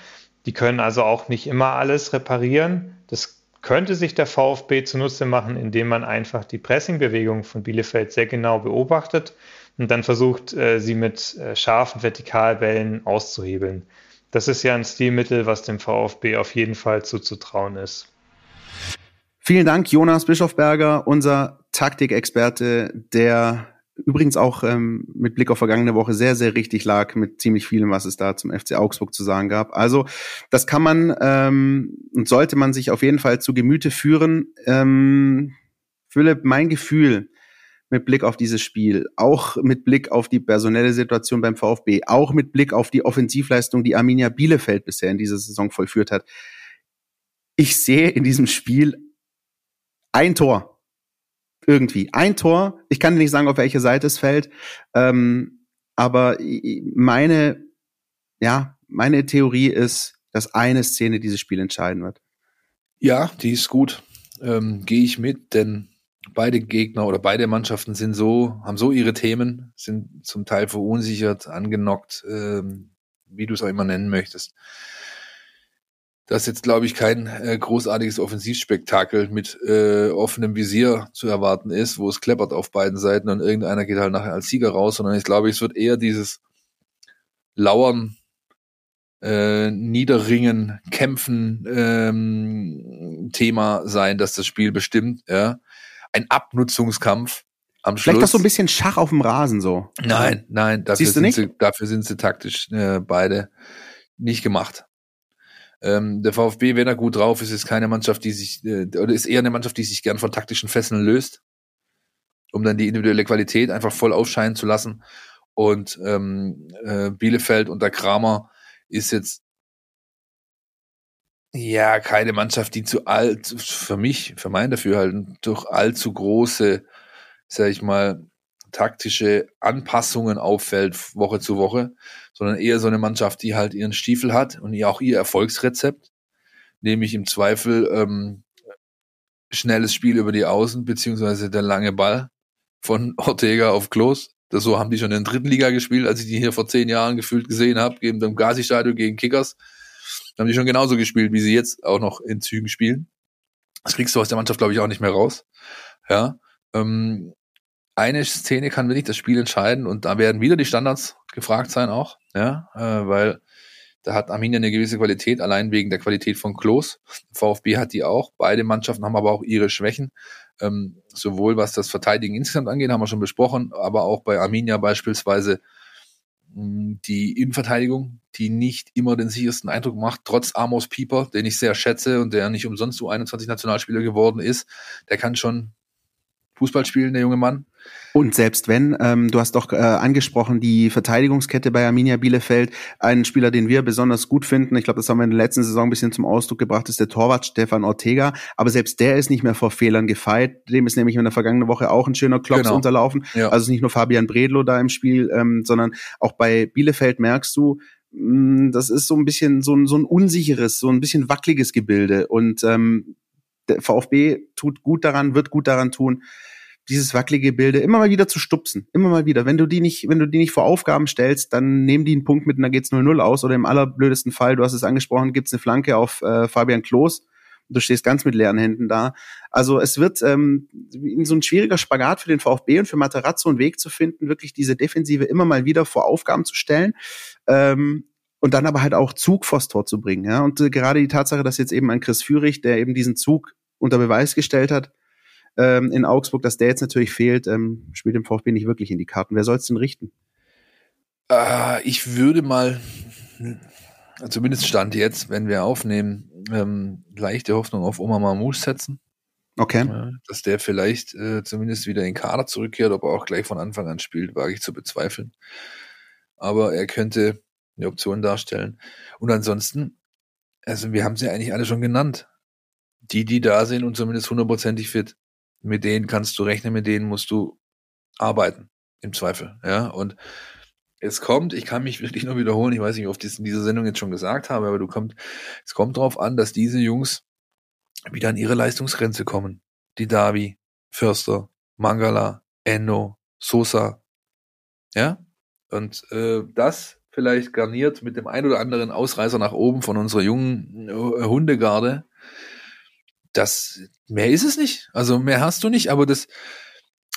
Die können also auch nicht immer alles reparieren. Das könnte sich der VfB zunutze machen, indem man einfach die Pressingbewegung von Bielefeld sehr genau beobachtet und dann versucht, äh, sie mit äh, scharfen Vertikalbällen auszuhebeln. Das ist ja ein Stilmittel, was dem VfB auf jeden Fall zuzutrauen ist. Vielen Dank, Jonas Bischofberger, unser Taktikexperte, der übrigens auch ähm, mit Blick auf vergangene Woche sehr, sehr richtig lag mit ziemlich vielem, was es da zum FC Augsburg zu sagen gab. Also das kann man ähm, und sollte man sich auf jeden Fall zu Gemüte führen. Ähm, Philipp, mein Gefühl mit Blick auf dieses Spiel, auch mit Blick auf die personelle Situation beim VfB, auch mit Blick auf die Offensivleistung, die Arminia Bielefeld bisher in dieser Saison vollführt hat. Ich sehe in diesem Spiel ein Tor. Irgendwie. Ein Tor. Ich kann nicht sagen, auf welche Seite es fällt. Ähm, aber meine, ja, meine Theorie ist, dass eine Szene dieses Spiel entscheiden wird. Ja, die ist gut. Ähm, Gehe ich mit, denn beide Gegner oder beide Mannschaften sind so, haben so ihre Themen, sind zum Teil verunsichert, angenockt, ähm, wie du es auch immer nennen möchtest. Dass jetzt, glaube ich, kein äh, großartiges Offensivspektakel mit äh, offenem Visier zu erwarten ist, wo es kleppert auf beiden Seiten und irgendeiner geht halt nachher als Sieger raus, sondern ich glaube, es wird eher dieses Lauern, äh, Niederringen, Kämpfen ähm, Thema sein, dass das Spiel bestimmt, ja ein Abnutzungskampf am Schluss. Vielleicht auch so ein bisschen Schach auf dem Rasen so. Nein, nein, dafür, Siehst du nicht? Sind, sie, dafür sind sie taktisch äh, beide nicht gemacht. Ähm, der VfB, wenn er gut drauf ist, ist keine Mannschaft, die sich, äh, oder ist eher eine Mannschaft, die sich gern von taktischen Fesseln löst, um dann die individuelle Qualität einfach voll aufscheinen zu lassen. Und ähm, äh, Bielefeld unter Kramer ist jetzt ja, keine Mannschaft, die zu alt, für mich, für mein Dafürhalten, durch allzu große, sag ich mal, taktische Anpassungen auffällt Woche zu Woche, sondern eher so eine Mannschaft, die halt ihren Stiefel hat und auch ihr Erfolgsrezept, nämlich im Zweifel ähm, schnelles Spiel über die Außen, beziehungsweise der lange Ball von (laughs) Ortega auf Klos. Das so haben die schon in der dritten Liga gespielt, als ich die hier vor zehn Jahren gefühlt gesehen habe, gegen dem Gazi-Stadion gegen Kickers haben die schon genauso gespielt, wie sie jetzt auch noch in Zügen spielen. Das kriegst du aus der Mannschaft, glaube ich, auch nicht mehr raus. Ja. Ähm, eine Szene kann wirklich das Spiel entscheiden und da werden wieder die Standards gefragt sein auch, ja, äh, weil da hat Arminia eine gewisse Qualität, allein wegen der Qualität von Klos. VfB hat die auch. Beide Mannschaften haben aber auch ihre Schwächen. Ähm, sowohl was das Verteidigen insgesamt angeht, haben wir schon besprochen, aber auch bei Arminia beispielsweise die Innenverteidigung, die nicht immer den sichersten Eindruck macht, trotz Amos Pieper, den ich sehr schätze und der nicht umsonst U21-Nationalspieler geworden ist, der kann schon Fußball spielen, der junge Mann. Und selbst wenn, ähm, du hast doch äh, angesprochen, die Verteidigungskette bei Arminia Bielefeld, einen Spieler, den wir besonders gut finden, ich glaube, das haben wir in der letzten Saison ein bisschen zum Ausdruck gebracht, ist der Torwart Stefan Ortega, aber selbst der ist nicht mehr vor Fehlern gefeit, dem ist nämlich in der vergangenen Woche auch ein schöner Klops genau. unterlaufen, ja. also nicht nur Fabian Bredlo da im Spiel, ähm, sondern auch bei Bielefeld merkst du, mh, mm, das ist so ein bisschen so ein, so ein unsicheres, so ein bisschen wackeliges Gebilde. Und ähm, der VfB tut gut daran, wird gut daran tun, dieses wackelige Bilde immer mal wieder zu stupsen. Immer mal wieder. Wenn du die nicht, wenn du die nicht vor Aufgaben stellst, dann nehmen die einen Punkt mit und dann geht's 0-0 aus. Oder im allerblödesten Fall, du hast es angesprochen, gibt's eine Flanke auf äh, Fabian Klos. Du stehst ganz mit leeren Händen da. Also es wird ähm, so ein schwieriger Spagat für den VfB und für Materazzo einen Weg zu finden, wirklich diese Defensive immer mal wieder vor Aufgaben zu stellen. Ähm, und dann aber halt auch Zug vors Tor zu bringen. Ja? Und äh, gerade die Tatsache, dass jetzt eben ein Chris Führig, der eben diesen Zug unter Beweis gestellt hat ähm, in Augsburg, dass der jetzt natürlich fehlt, ähm, spielt dem VfB nicht wirklich in die Karten. Wer soll es denn richten? Äh, ich würde mal, zumindest Stand jetzt, wenn wir aufnehmen, ähm, leichte Hoffnung auf Oma Mamouche setzen. Okay. Ja, dass der vielleicht äh, zumindest wieder in Kader zurückkehrt, ob er auch gleich von Anfang an spielt, wage ich zu bezweifeln. Aber er könnte eine Option darstellen. Und ansonsten, also wir haben sie eigentlich alle schon genannt. Die, die da sind und zumindest hundertprozentig fit, mit denen kannst du rechnen, mit denen musst du arbeiten, im Zweifel. Ja, und es kommt, ich kann mich (laughs) wirklich nur wiederholen, ich weiß nicht, ob ich das in dieser Sendung jetzt schon gesagt habe, aber du kommt, es kommt darauf an, dass diese Jungs wieder an ihre Leistungsgrenze kommen. Die Davi, Förster, Mangala, Enno, Sosa. Ja? Und äh, das vielleicht garniert mit dem ein oder anderen Ausreißer nach oben von unserer jungen äh, Hundegarde. Das mehr ist es nicht. Also mehr hast du nicht, aber das,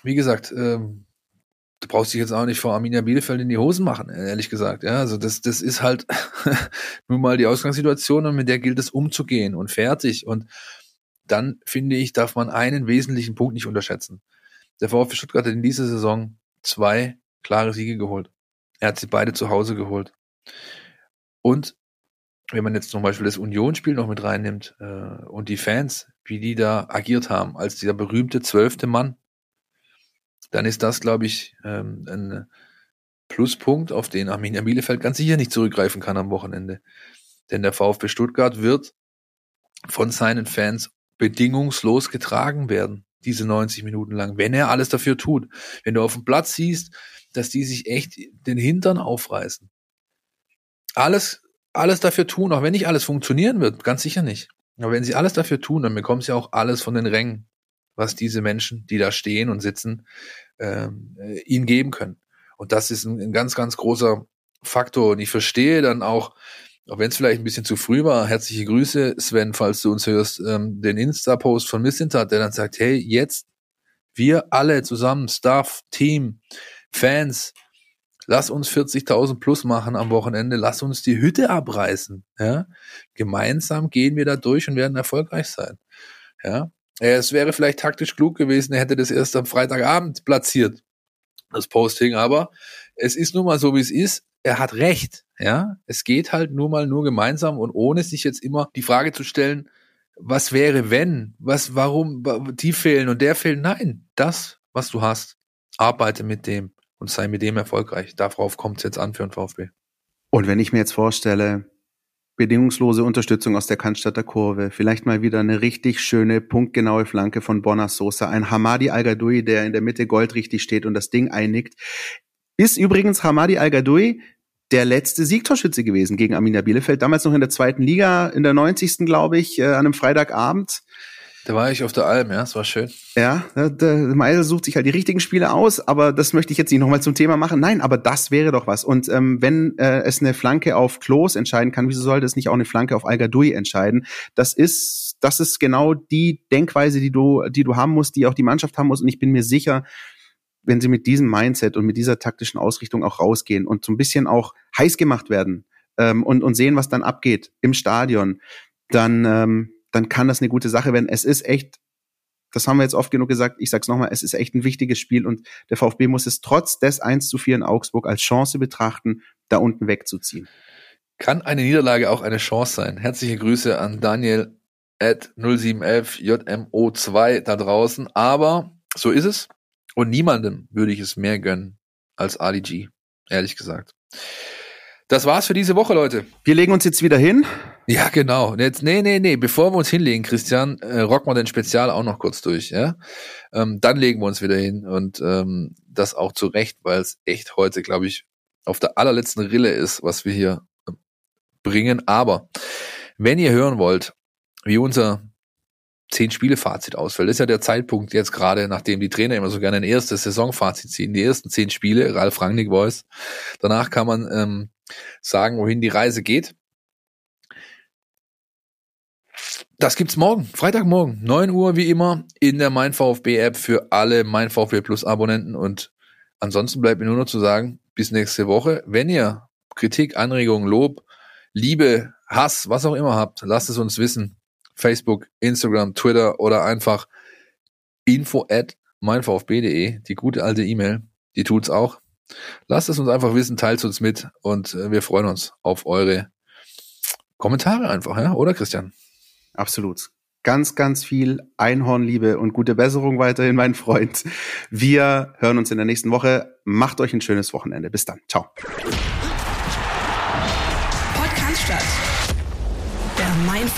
wie gesagt, ähm, du brauchst dich jetzt auch nicht vor Arminia Bielefeld in die Hosen machen, ehrlich gesagt. Ja, also das, das ist halt (laughs) nun mal die Ausgangssituation und mit der gilt es umzugehen und fertig. Und dann finde ich, darf man einen wesentlichen Punkt nicht unterschätzen. Der VfB Stuttgart hat in dieser Saison zwei klare Siege geholt. Er hat sie beide zu Hause geholt. Und wenn man jetzt zum Beispiel das Unionsspiel noch mit reinnimmt äh, und die Fans, wie die da agiert haben, als dieser berühmte zwölfte Mann, dann ist das, glaube ich, ähm, ein Pluspunkt, auf den Arminia Bielefeld ganz sicher nicht zurückgreifen kann am Wochenende. Denn der VfB Stuttgart wird von seinen Fans bedingungslos getragen werden, diese 90 Minuten lang, wenn er alles dafür tut. Wenn du auf dem Platz siehst, dass die sich echt den Hintern aufreißen. Alles, alles dafür tun, auch wenn nicht alles funktionieren wird, ganz sicher nicht. Aber wenn sie alles dafür tun, dann bekommen sie auch alles von den Rängen was diese Menschen, die da stehen und sitzen, ähm, äh, ihnen geben können. Und das ist ein, ein ganz, ganz großer Faktor. Und ich verstehe dann auch, auch wenn es vielleicht ein bisschen zu früh war, herzliche Grüße, Sven, falls du uns hörst, ähm, den Insta-Post von Missintat, der dann sagt, hey, jetzt wir alle zusammen, Staff, Team, Fans, lass uns 40.000 plus machen am Wochenende, lass uns die Hütte abreißen. Ja? Gemeinsam gehen wir da durch und werden erfolgreich sein. Ja? Es wäre vielleicht taktisch klug gewesen, er hätte das erst am Freitagabend platziert, das Posting, aber es ist nun mal so, wie es ist. Er hat recht, ja. Es geht halt nur mal nur gemeinsam und ohne sich jetzt immer die Frage zu stellen, was wäre, wenn, was, warum, die fehlen und der fehlt. Nein, das, was du hast, arbeite mit dem und sei mit dem erfolgreich. Darauf kommt es jetzt an für den VfB. Und wenn ich mir jetzt vorstelle, bedingungslose Unterstützung aus der Cannstatter Kurve, vielleicht mal wieder eine richtig schöne, punktgenaue Flanke von Bonner Sosa, ein Hamadi Al-Gadoui, der in der Mitte goldrichtig steht und das Ding einnickt. Ist übrigens Hamadi Al-Gadoui der letzte Siegtorschütze gewesen gegen Arminia Bielefeld, damals noch in der zweiten Liga, in der 90. glaube ich, äh, an einem Freitagabend. Da war ich auf der Alm, ja, es war schön. Ja, der Meiser sucht sich halt die richtigen Spiele aus, aber das möchte ich jetzt nicht nochmal zum Thema machen. Nein, aber das wäre doch was. Und ähm, wenn äh, es eine Flanke auf Klos entscheiden kann, wieso sollte es nicht auch eine Flanke auf al entscheiden? Das ist, das ist genau die Denkweise, die du, die du haben musst, die auch die Mannschaft haben muss. Und ich bin mir sicher, wenn sie mit diesem Mindset und mit dieser taktischen Ausrichtung auch rausgehen und so ein bisschen auch heiß gemacht werden ähm, und, und sehen, was dann abgeht im Stadion, dann ähm, dann kann das eine gute Sache werden. Es ist echt, das haben wir jetzt oft genug gesagt, ich sag's nochmal, es ist echt ein wichtiges Spiel und der VfB muss es trotz des 1 zu 4 in Augsburg als Chance betrachten, da unten wegzuziehen. Kann eine Niederlage auch eine Chance sein? Herzliche Grüße an Daniel at 0711 JMO2 da draußen. Aber so ist es. Und niemandem würde ich es mehr gönnen als Ali G. Ehrlich gesagt. Das war's für diese Woche, Leute. Wir legen uns jetzt wieder hin. Ja, genau. Jetzt, nee, nee, nee. Bevor wir uns hinlegen, Christian, äh, rocken wir den Spezial auch noch kurz durch, ja? Ähm, dann legen wir uns wieder hin und ähm, das auch zurecht, weil es echt heute, glaube ich, auf der allerletzten Rille ist, was wir hier äh, bringen. Aber wenn ihr hören wollt, wie unser zehn Spiele Fazit ausfällt, ist ja der Zeitpunkt jetzt gerade, nachdem die Trainer immer so gerne ein erstes Saisonfazit ziehen, die ersten zehn Spiele, Ralf Rangnick Voice. Danach kann man ähm, sagen, wohin die Reise geht. Das gibt's morgen, Freitagmorgen, 9 Uhr wie immer in der Mein VfB App für alle Mein VfB Plus Abonnenten und ansonsten bleibt mir nur noch zu sagen, bis nächste Woche. Wenn ihr Kritik, Anregungen, Lob, Liebe, Hass, was auch immer habt, lasst es uns wissen. Facebook, Instagram, Twitter oder einfach info at meinvfb.de, die gute alte E-Mail, die tut's auch. Lasst es uns einfach wissen, teilt uns mit und äh, wir freuen uns auf eure Kommentare einfach, ja? oder Christian? Absolut. Ganz, ganz viel Einhornliebe und gute Besserung weiterhin, mein Freund. Wir hören uns in der nächsten Woche. Macht euch ein schönes Wochenende. Bis dann. Ciao.